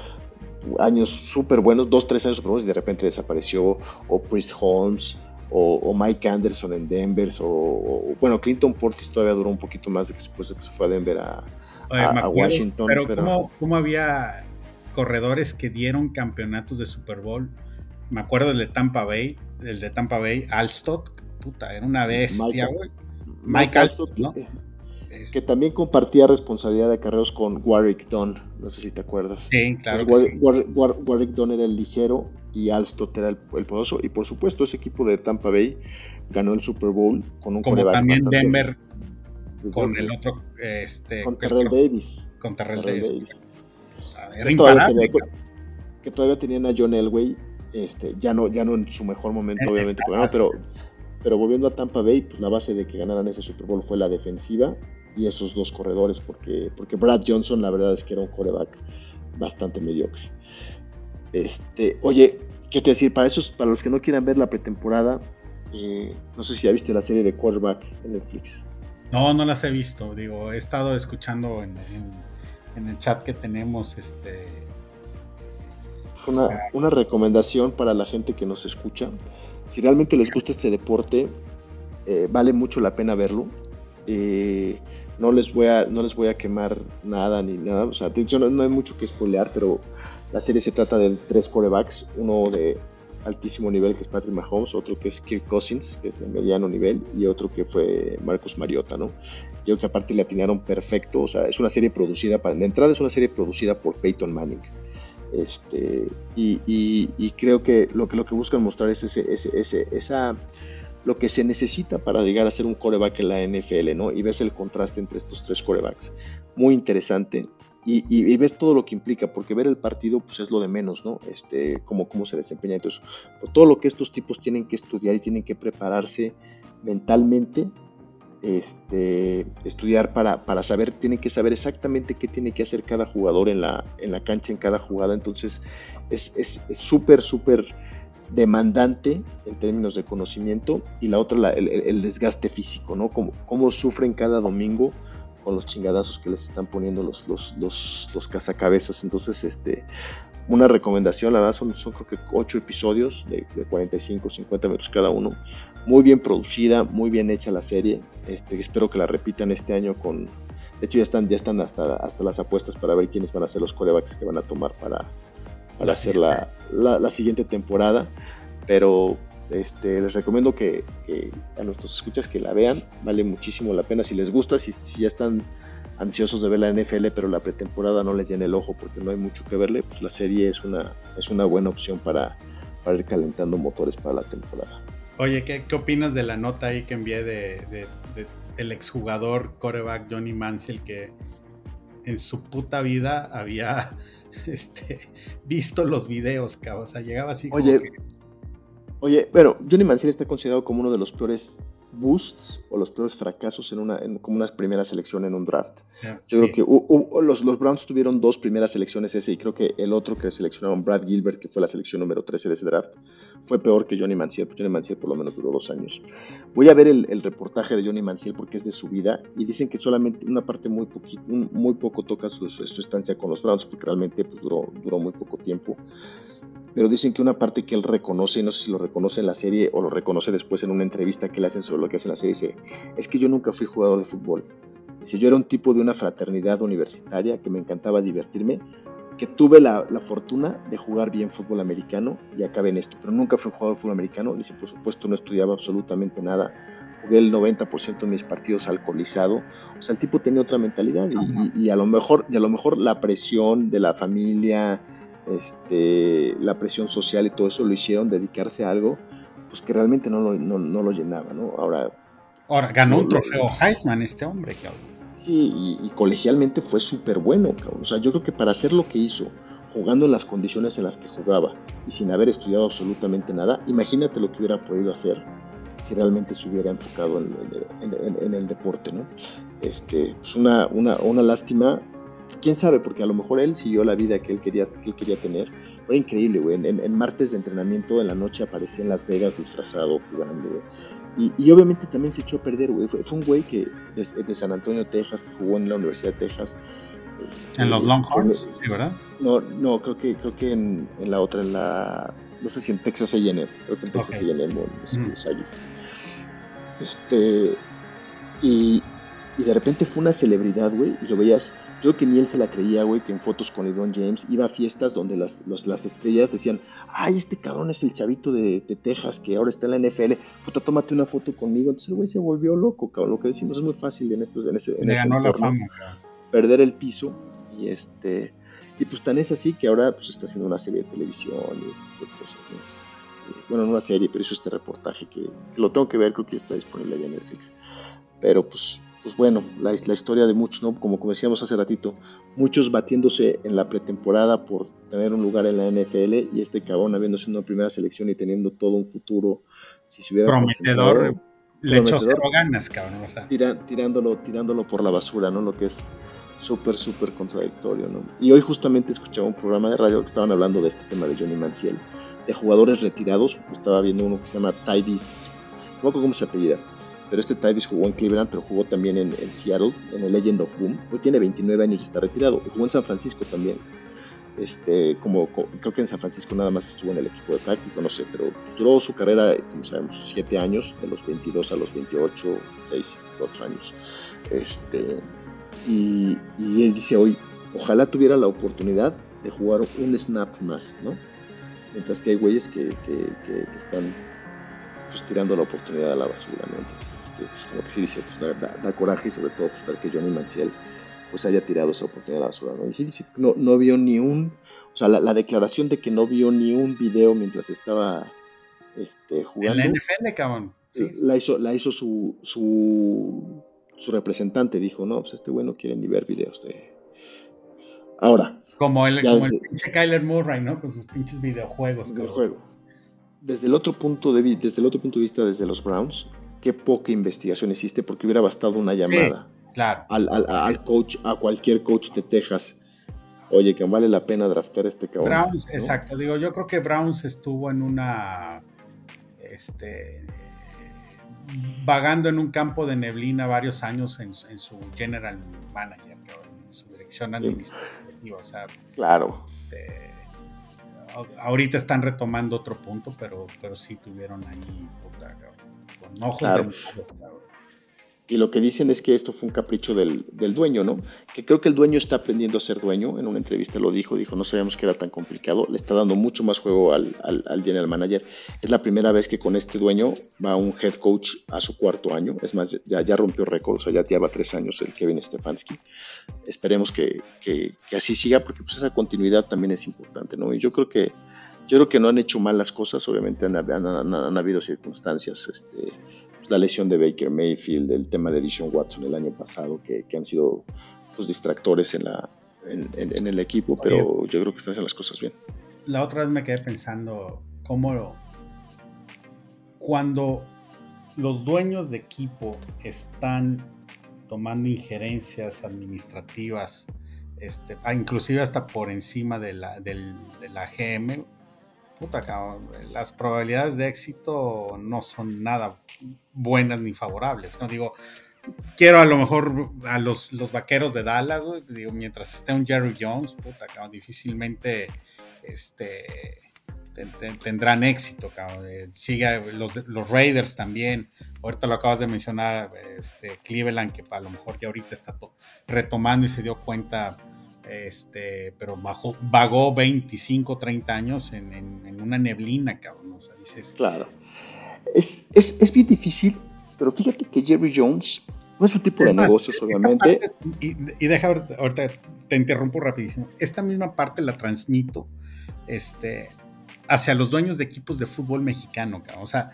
años súper buenos, dos, tres años súper buenos y de repente desapareció, o Priest Holmes, o, Mike Anderson en Denver, o, bueno, Clinton Portis todavía duró un poquito más después de que se fue a Denver a, Washington. Pero, ¿cómo, había corredores que dieron campeonatos de Super Bowl? Me acuerdo del de Tampa Bay, el de Tampa Bay, Alstott, puta, era una bestia, güey. Mike, Alstott, ¿no? Eh, que también compartía responsabilidad de carreros con Warwick Dunn, no sé si te acuerdas. Sí, claro. Warwick Dunn era el ligero y Alstott era el, poderoso. Y por supuesto, ese equipo de Tampa Bay ganó el Super Bowl con un Como también Denver con el otro. Este, con Terrell Davis. Con Terrell, Davis. era que todavía tenían a John Elway. Este, ya no, ya no en su mejor momento, obviamente, pero, pero volviendo a Tampa Bay, pues la base de que ganaran ese Super Bowl fue la defensiva y esos dos corredores, porque, porque Brad Johnson la verdad es que era un coreback bastante mediocre. Este, oye, ¿qué te decir? Para esos, para los que no quieran ver la pretemporada, eh, no sé si ya viste la serie de quarterback en Netflix. No, no las he visto. Digo, he estado escuchando en, el chat que tenemos este. Una, una, recomendación para la gente que nos escucha. Si realmente les gusta este deporte, eh, vale mucho la pena verlo. Eh, no les voy a no les voy a quemar nada ni nada o sea hecho no, hay mucho que spoilear pero la serie se trata de tres corebacks uno de altísimo nivel que es Patrick Mahomes otro que es Kirk Cousins que es de mediano nivel y otro que fue Marcus Mariota no yo creo que aparte le atinaron perfecto o sea es una serie producida para la entrada es una serie producida por Peyton Manning Este, y, creo que lo, que lo que buscan mostrar es ese, ese, esa, lo que se necesita para llegar a ser un coreback en la NFL, ¿no? Y ves el contraste entre estos tres corebacks. Muy interesante. Y, ves todo lo que implica, porque ver el partido pues es lo de menos, ¿no? Este, cómo, cómo se desempeña. Entonces, todo lo que estos tipos tienen que estudiar y tienen que prepararse mentalmente, este, estudiar para, para saber, tienen que saber exactamente qué tiene que hacer cada jugador en la, en la cancha, en cada jugada. Entonces, es súper, es, súper demandante en términos de conocimiento y la otra, el, desgaste físico, ¿no? Cómo, cómo sufren cada domingo con los chingadazos que les están poniendo los, los, los, los cazacabezas. Entonces, este, una recomendación, la verdad son, son creo que 8 episodios de, 45, 50 minutos cada uno. Muy bien producida, muy bien hecha la serie. Este, espero que la repitan este año con... De hecho ya están, ya están hasta, hasta las apuestas para ver quiénes van a ser los corebacks que van a tomar para, para hacer la, la, la siguiente temporada. Pero este, les recomiendo que, a nuestros escuchas que la vean, vale muchísimo la pena si les gusta, si, ya están ansiosos de ver la NFL, pero la pretemporada no les llena el ojo porque no hay mucho que verle, pues la serie es una, es una buena opción para, ir calentando motores para la temporada. Oye, ¿qué, qué opinas de la nota ahí que envié de, el exjugador coreback Johnny Manziel que en su puta vida había este, visto los videos, cabrón? O sea, llegaba así como que Oye, bueno, Johnny Manziel está considerado como uno de los peores boosts o los peores fracasos en una como una primera selección en un draft. Yo creo que los, los, Browns tuvieron dos primeras selecciones ese y creo que el otro que seleccionaron, Brad Gilbert, que fue la selección número 13 de ese draft, fue peor que Johnny Manziel. Johnny Manziel por lo menos duró dos años. Voy a ver el, reportaje de Johnny Manziel porque es de su vida y dicen que solamente una parte muy, poquito, muy poco toca su, su, estancia con los Browns porque realmente pues, duró, duró muy poco tiempo pero dicen que una parte que él reconoce, no sé si lo reconoce en la serie o lo reconoce después en una entrevista que le hacen sobre lo que hace en la serie, dice, es que yo nunca fui jugador de fútbol. Dice, yo era un tipo de una fraternidad universitaria que me encantaba divertirme, que tuve la, fortuna de jugar bien fútbol americano y acabé en esto, pero nunca fui jugador de fútbol americano. Dice, por supuesto, no estudiaba absolutamente nada. Jugué el 90% de mis partidos alcoholizado. O sea, el tipo tenía otra mentalidad y, a lo mejor, y a lo mejor la presión de la familia, este, la presión social y todo eso lo hicieron dedicarse a algo pues que realmente no lo, no, lo llenaba, ¿no? Ahora, Ahora ganó un trofeo Heisman este hombre, cabrón. Sí, y, colegialmente fue súper bueno, cabrón. O sea, yo creo que para hacer lo que hizo, jugando en las condiciones en las que jugaba y sin haber estudiado absolutamente nada, imagínate lo que hubiera podido hacer si realmente se hubiera enfocado en, el deporte, ¿no? Este, es pues una, una, una lástima quién sabe, porque a lo mejor él siguió la vida que él quería, que él quería tener. Fue increíble, güey. En, martes de entrenamiento en la noche aparecía en Las Vegas disfrazado, jugando, Y, y, obviamente también se echó a perder, güey. Fue, un güey que de, San Antonio, Texas, que jugó en la Universidad de Texas. Este, en los Longhorns, sí, ¿verdad? No, no, creo que, creo que en, en, la otra, en la. No sé si en Texas A&M. Creo que en Texas okay. A&M, los, mm. Este. Y, y de repente fue una celebridad, güey. Y lo veías yo que ni él se la creía, güey, que en fotos con LeBron James iba a fiestas donde las, las estrellas decían, ay, este cabrón es el chavito de, Texas que ahora está en la NFL, puta, tómate una foto conmigo. Entonces el güey se volvió loco, cabrón. Lo que decimos es muy fácil en estos, en ese, en ese perder el piso y este y pues tan es así que ahora pues está haciendo una serie de televisión y ese tipo de cosas, este, bueno, no una serie, pero hizo este reportaje que, que, lo tengo que ver, creo que ya está disponible allá en Netflix. Pero pues pues bueno, la, la, historia de muchos, ¿no? Como, decíamos hace ratito, muchos batiéndose en la pretemporada por tener un lugar en la NFL y este cabrón habiéndose una primera selección y teniendo todo un futuro, si se hubiera prometedor, le echó cero ganas, cabrón, tirándolo, tirándolo por la basura, ¿no? Lo que es súper, súper contradictorio, ¿no? Y hoy justamente escuchaba un programa de radio que estaban hablando de este tema de Johnny Manciel, de jugadores retirados, estaba viendo uno que se llama Tydis, no cómo se apellida, pero este Tyvis jugó en Cleveland, pero jugó también en, Seattle, en el Legend of Boom. Hoy tiene 29 años y está retirado. Y jugó en San Francisco también. Este, como, creo que en San Francisco nada más estuvo en el equipo de práctico, no sé, pero duró su carrera, como sabemos, 7 años, de los 22 a los 28, 6, 8 años. Este, y, él dice hoy, ojalá tuviera la oportunidad de jugar un snap más, ¿no? Mientras que hay güeyes que, están pues, tirando la oportunidad a la basura. Este, pues como que sí dice, pues da, coraje y sobre todo pues, ver que Johnny Manciel pues haya tirado esa oportunidad a la basura. ¿no? Y sí dice no, no vio ni un, o sea, la, declaración de que no vio ni un video mientras estaba este, jugando. En la NFL, cabrón. La hizo, la hizo su, su, su representante, dijo, no, pues este güey no quiere ni ver videos de... Ahora. Como el, como el pinche Kyler Murray, ¿no? Con sus pinches videojuegos. juego. Desde el otro punto de desde el otro punto de vista, desde los Browns, qué poca investigación hiciste porque hubiera bastado una llamada. claro. Al, al, coach, a cualquier coach de Texas. Oye, que vale la pena draftar a este cabrón. Browns, exacto. Digo, yo creo que Browns estuvo en una. Este. Vagando en un campo de neblina varios años en, su general manager, en su dirección administrativa. O sea, claro. Este, ahorita están retomando otro punto, pero, pero sí tuvieron ahí ojos claro. Y lo que dicen es que esto fue un capricho del, dueño, ¿no? Que creo que el dueño está aprendiendo a ser dueño. En una entrevista lo dijo, dijo, no sabíamos que era tan complicado. Le está dando mucho más juego al, general manager. Es la primera vez que con este dueño va un head coach a su cuarto año. Es más, ya, ya rompió récord, o sea, ya lleva tres años el Kevin Stefanski. Esperemos que, así siga, porque pues esa continuidad también es importante, ¿no? Y yo creo que yo creo que no han hecho mal las cosas, obviamente han, han habido circunstancias este, la lesión de Baker Mayfield, el tema de Dishon Watson el año pasado, que, han sido pues, distractores en, la, en, el equipo, pero yo creo que están haciendo las cosas bien. La otra vez me quedé pensando cómo cuando los dueños de equipo están tomando injerencias administrativas, este, ah, inclusive hasta por encima de la, de la GM, las probabilidades de éxito no son nada buenas ni favorables. Digo, quiero a lo mejor a los, los vaqueros de Dallas, digo, mientras esté un Jerry Jones, puta, difícilmente este, tendrán éxito, cabrón. Sigue los, los, Raiders también. Ahorita lo acabas de mencionar, este, Cleveland, que a lo mejor ya ahorita está retomando y se dio cuenta este, pero bajó, vagó 25, 30 años en, una neblina, cabrón. O sea, dices. Claro. Es, es, bien difícil, pero fíjate que Jerry Jones no es un tipo de negocios, obviamente. y, y, deja, ahorita te interrumpo rapidísimo. Esta misma parte la transmito este, hacia los dueños de equipos de fútbol mexicano, cabrón. O sea,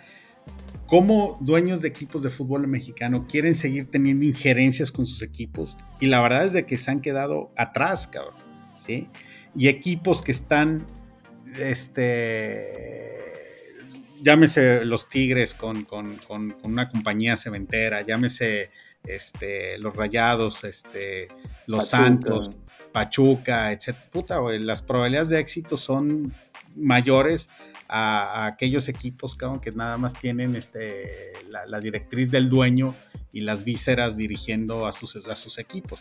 cómo dueños de equipos de fútbol mexicano quieren seguir teniendo injerencias con sus equipos. Y la verdad es de que se han quedado atrás, cabrón. ¿sí? Y equipos que están, este, llámese los Tigres con, una compañía cementera, llámese este, los Rayados, este, los Santos, Pachuca, etc. Puta, las probabilidades de éxito son mayores a, aquellos equipos que nada más tienen este, la, directriz del dueño y las vísceras dirigiendo a sus, a sus equipos.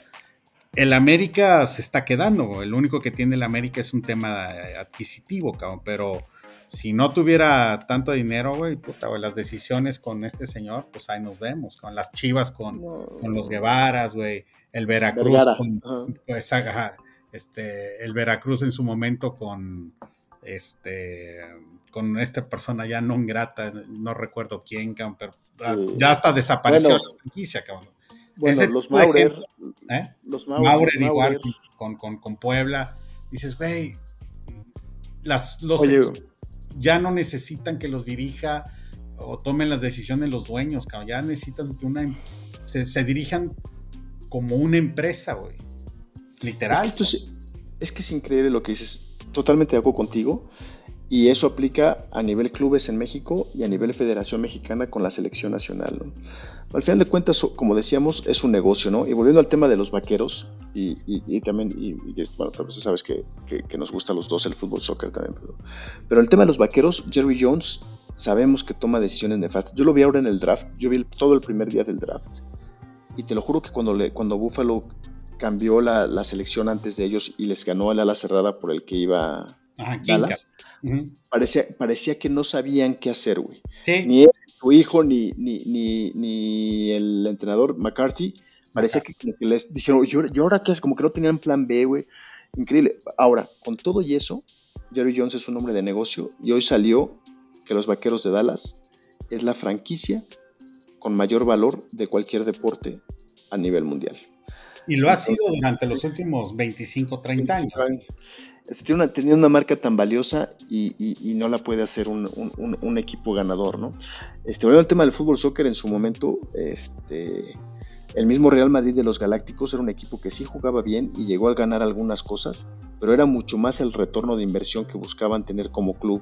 El América se está quedando, el único que tiene el América es un tema adquisitivo, cabrón, pero si no tuviera tanto dinero, güey, puta, las decisiones con este señor, pues ahí nos vemos, con las chivas, con, con los Guevaras, güey, el Veracruz, pues, este, el Veracruz en su momento con, este, con esta persona ya no grata, no recuerdo quién, pero ya hasta desapareció la franquicia, cabrón. Bueno, los Maurer, ¿eh? los Maurer, igual con, con, con, Puebla, dices, güey, las, los ya no necesitan que los dirija o tomen las decisiones los dueños, cabrón. ya necesitan que una se, se dirijan como una empresa, güey. Literal. Es que, es, es que es increíble lo que dices. Totalmente de acuerdo contigo. Y eso aplica a nivel clubes en México y a nivel Federación Mexicana con la selección nacional. Al final de cuentas, como decíamos, es un negocio, ¿no? Y volviendo al tema de los vaqueros, y, también, y, bueno, tal vez sabes que, nos gusta a los dos el fútbol, soccer también, pero, pero el tema de los vaqueros, Jerry Jones, sabemos que toma decisiones nefastas. Yo lo vi ahora en el draft, yo vi todo el primer día del draft, y te lo juro que cuando, le, cuando Buffalo cambió la, la selección antes de ellos y les ganó el ala cerrada por el que iba Dallas, parecía, parecía que no sabían qué hacer, güey. Ni él, su hijo, ni, ni, ni, el entrenador McCarthy, parecía que, les dijeron, ¿y ahora qué es? Como que no tenían plan B, güey. Increíble. Ahora, con todo y eso, Jerry Jones es un hombre de negocio y hoy salió que los Vaqueros de Dallas es la franquicia con mayor valor de cualquier deporte a nivel mundial. Y lo ha sido durante los últimos 25, 30 años. Este, tiene una, tenía una marca tan valiosa y, no la puede hacer un, equipo ganador, ¿no? Este, volviendo al tema del fútbol soccer en su momento, este, el mismo Real Madrid de los Galácticos era un equipo que sí jugaba bien y llegó a ganar algunas cosas, pero era mucho más el retorno de inversión que buscaban tener como club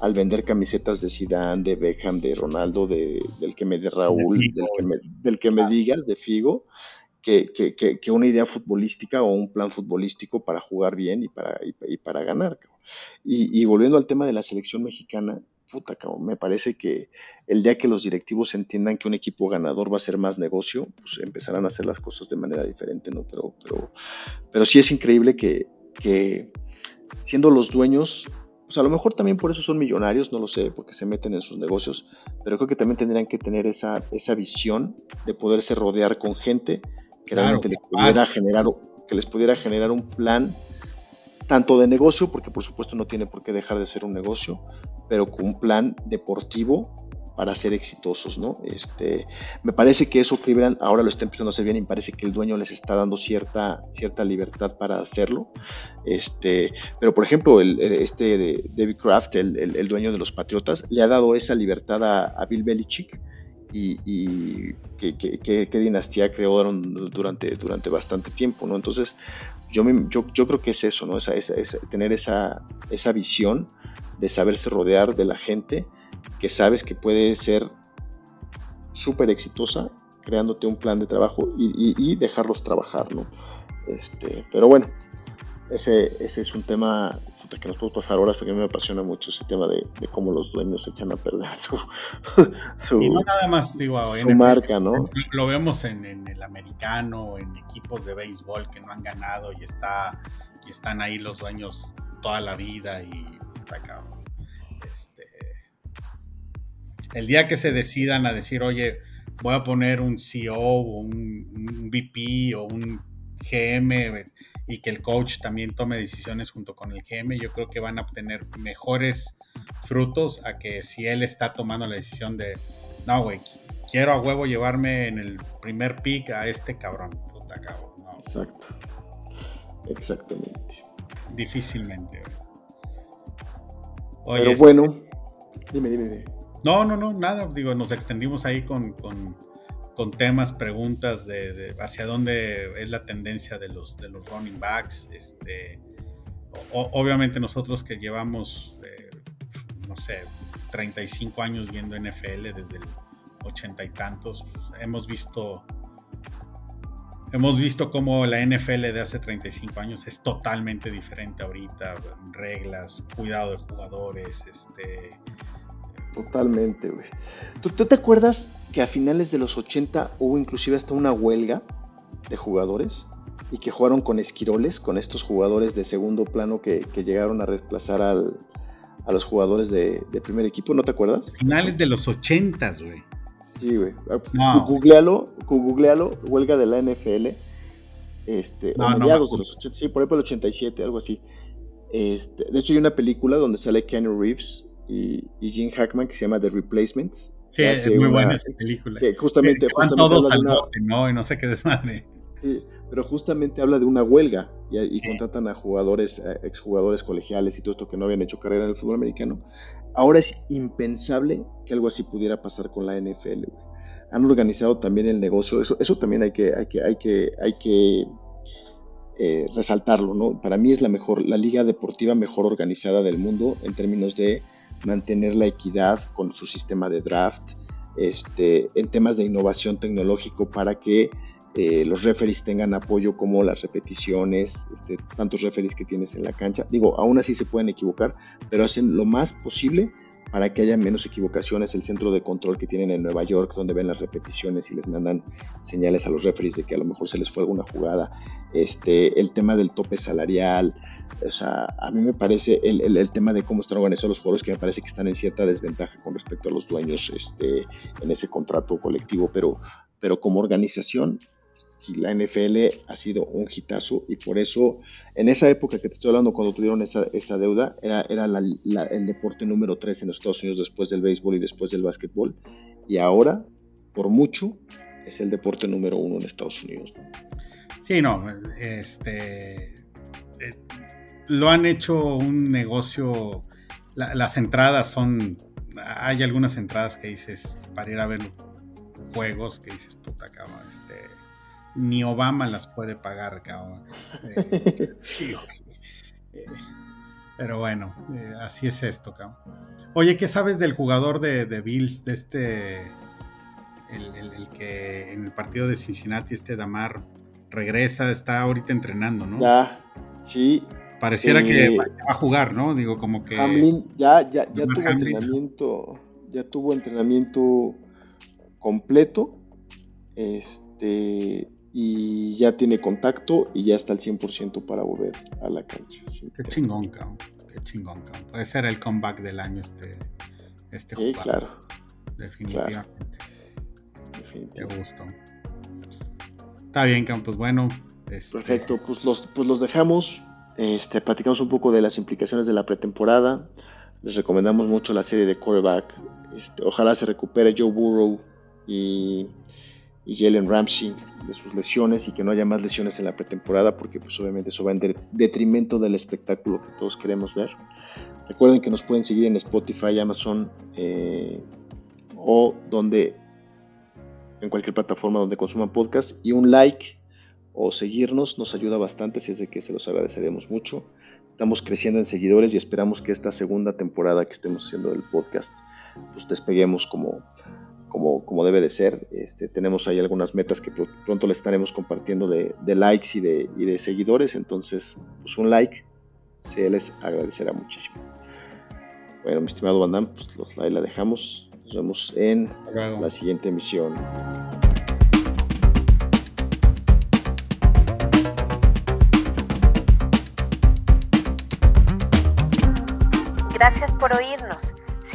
al vender camisetas de Zidane, de Beckham, de Ronaldo, de, del que me de Raúl, del, que me, del que me digas, de Figo, que, que, una idea futbolística o un plan futbolístico para jugar bien y para, y, para ganar. Y, volviendo al tema de la selección mexicana, puta, cabrón, me parece que el día que los directivos entiendan que un equipo ganador va a ser más negocio, pues empezarán a hacer las cosas de manera diferente, ¿no? Pero, pero, pero sí es increíble que, que siendo los dueños pues a lo mejor también por eso son millonarios, no lo sé, porque se meten en sus negocios, pero creo que también tendrían que tener esa, esa visión de poderse rodear con gente que realmente les pudiera generar, que les pudiera generar un plan tanto de negocio, porque por supuesto no tiene por qué dejar de ser un negocio, pero con un plan deportivo para ser exitosos, ¿no? Este, me parece que eso Cleveland ahora lo está empezando a hacer bien y me parece que el dueño les está dando cierta, cierta libertad para hacerlo. Este, pero por ejemplo, el, este de David Kraft, el, dueño de los Patriotas, le ha dado esa libertad a, Bill Belichick y, y qué, dinastía crearon durante, durante bastante tiempo, ¿no? Entonces, yo, yo, yo creo que es eso, ¿no? Esa, esa, tener esa, esa visión de saberse rodear de la gente que sabes que puede ser súper exitosa creándote un plan de trabajo y, dejarlos trabajar, ¿no? Este, pero bueno, ese, ese es un tema que nos podemos pasar horas porque a mí me apasiona mucho ese tema de, cómo los dueños echan a perder su, y no nada más digo su marca, ¿no? Lo vemos en, el americano, en equipos de béisbol que no han ganado y está y están ahí los dueños toda la vida y el día que se decidan a decir, oye, voy a poner un CEO o un, VP o un GM y que el coach también tome decisiones junto con el GM, yo creo que van a obtener mejores frutos a que si él está tomando la decisión de, no, güey, quiero a huevo llevarme en el primer pick a este cabrón. Puta cabrón, Exacto. Exactamente. Difícilmente, Pero bueno, dime, dime, dime. No, no, no, nada. Digo, nos extendimos ahí con, temas, preguntas de, hacia dónde es la tendencia de los, de los running backs. Este, obviamente nosotros que llevamos, eh, no sé, 35 años viendo NFL desde el ochenta y tantos, hemos visto hemos visto cómo la NFL de hace 35 años es totalmente diferente ahorita, reglas, cuidado de jugadores, este, Totalmente, güey. ¿Tú, te acuerdas que a finales de los 80 hubo inclusive hasta una huelga de jugadores? Y que jugaron con esquiroles, con estos jugadores de segundo plano que, llegaron a reemplazar al, a los jugadores de, primer equipo, ¿no te acuerdas? Finales de los 80, güey. Sí, güey. No. Googlealo, googlealo, huelga de la NFL. Este, no, mediados de los 80, sí, por ejemplo el 87, algo así. Este, de hecho hay una película donde sale Keanu Reeves y, y Jim Hackman que se llama The Replacements. Sí, es muy buena esa película. Que justamente, todos al ¿no? Y no sé qué desmadre. Sí, pero justamente habla de una huelga y, contratan a jugadores, exjugadores colegiales y todo esto que no habían hecho carrera en el fútbol americano. Ahora es impensable que algo así pudiera pasar con la NFL. Han organizado también el negocio, eso, eso también hay que, hay que, hay que, hay que eh, resaltarlo, ¿no? Para mí es la mejor, la liga deportiva mejor organizada del mundo en términos de mantener la equidad con su sistema de draft, este, en temas de innovación tecnológico para que eh, los referees tengan apoyo como las repeticiones, este, tantos referees que tienes en la cancha. Digo, aún así se pueden equivocar, pero hacen lo más posible para que haya menos equivocaciones. El centro de control que tienen en Nueva York, donde ven las repeticiones y les mandan señales a los referees de que a lo mejor se les fue alguna jugada. Este, el tema del tope salarial, o sea, a mí me parece el, tema de cómo están organizados los jugadores que me parece que están en cierta desventaja con respecto a los dueños este, en ese contrato colectivo, pero, pero como organización la NFL ha sido un hitazo y por eso en esa época que te estoy hablando cuando tuvieron esa, esa deuda era, el deporte número 3 en Estados Unidos después del béisbol y después del básquetbol y ahora por mucho es el deporte número uno en Estados Unidos. Sí, no, este. Eh, lo han hecho un negocio. las entradas son. Hay algunas entradas que dices para ir a ver juegos que dices, puta cabrón, este. Ni Obama las puede pagar, cabrón. Eh, sí, eh, pero bueno, así es esto, cabrón. Oye, ¿qué sabes del jugador de, de Bills, de este. El, el, que en el partido de Cincinnati, este Damar regresa, está ahorita entrenando, ¿no? Ya, sí. Pareciera que eh, va a jugar, ¿no? Digo, como que. Hamlin ya, ya, ya tuvo entrenamiento, ya tuvo entrenamiento completo. Este. Y ya tiene contacto y ya está al 100% para volver a la cancha. Qué chingón, cabrón. Qué chingón, cabrón. Puede ser el comeback del año este, este sí, claro. Definitivamente. Qué gusto. Está bien, Campos. Bueno. Este... Perfecto, pues los, pues los dejamos. Este, platicamos un poco de las implicaciones de la pretemporada. Les recomendamos mucho la serie de quarterback. Este, ojalá se recupere Joe Burrow y, y, Jalen Ramsey de sus lesiones y que no haya más lesiones en la pretemporada porque pues obviamente eso va en detrimento del espectáculo que todos queremos ver. Recuerden que nos pueden seguir en Spotify, Amazon eh, o donde en cualquier plataforma donde consuman podcast y un like o seguirnos nos ayuda bastante, si es de que se los agradeceremos mucho. Estamos creciendo en seguidores y esperamos que esta segunda temporada que estemos haciendo del podcast pues despeguemos como, como, como debe de ser. Este, tenemos ahí algunas metas que pronto les estaremos compartiendo de, likes y de, y de, seguidores, entonces pues un like se les agradecerá muchísimo. Bueno, mi estimado Bandam, pues los, ahí la dejamos. Nos vemos en la siguiente emisión. Gracias por oírnos.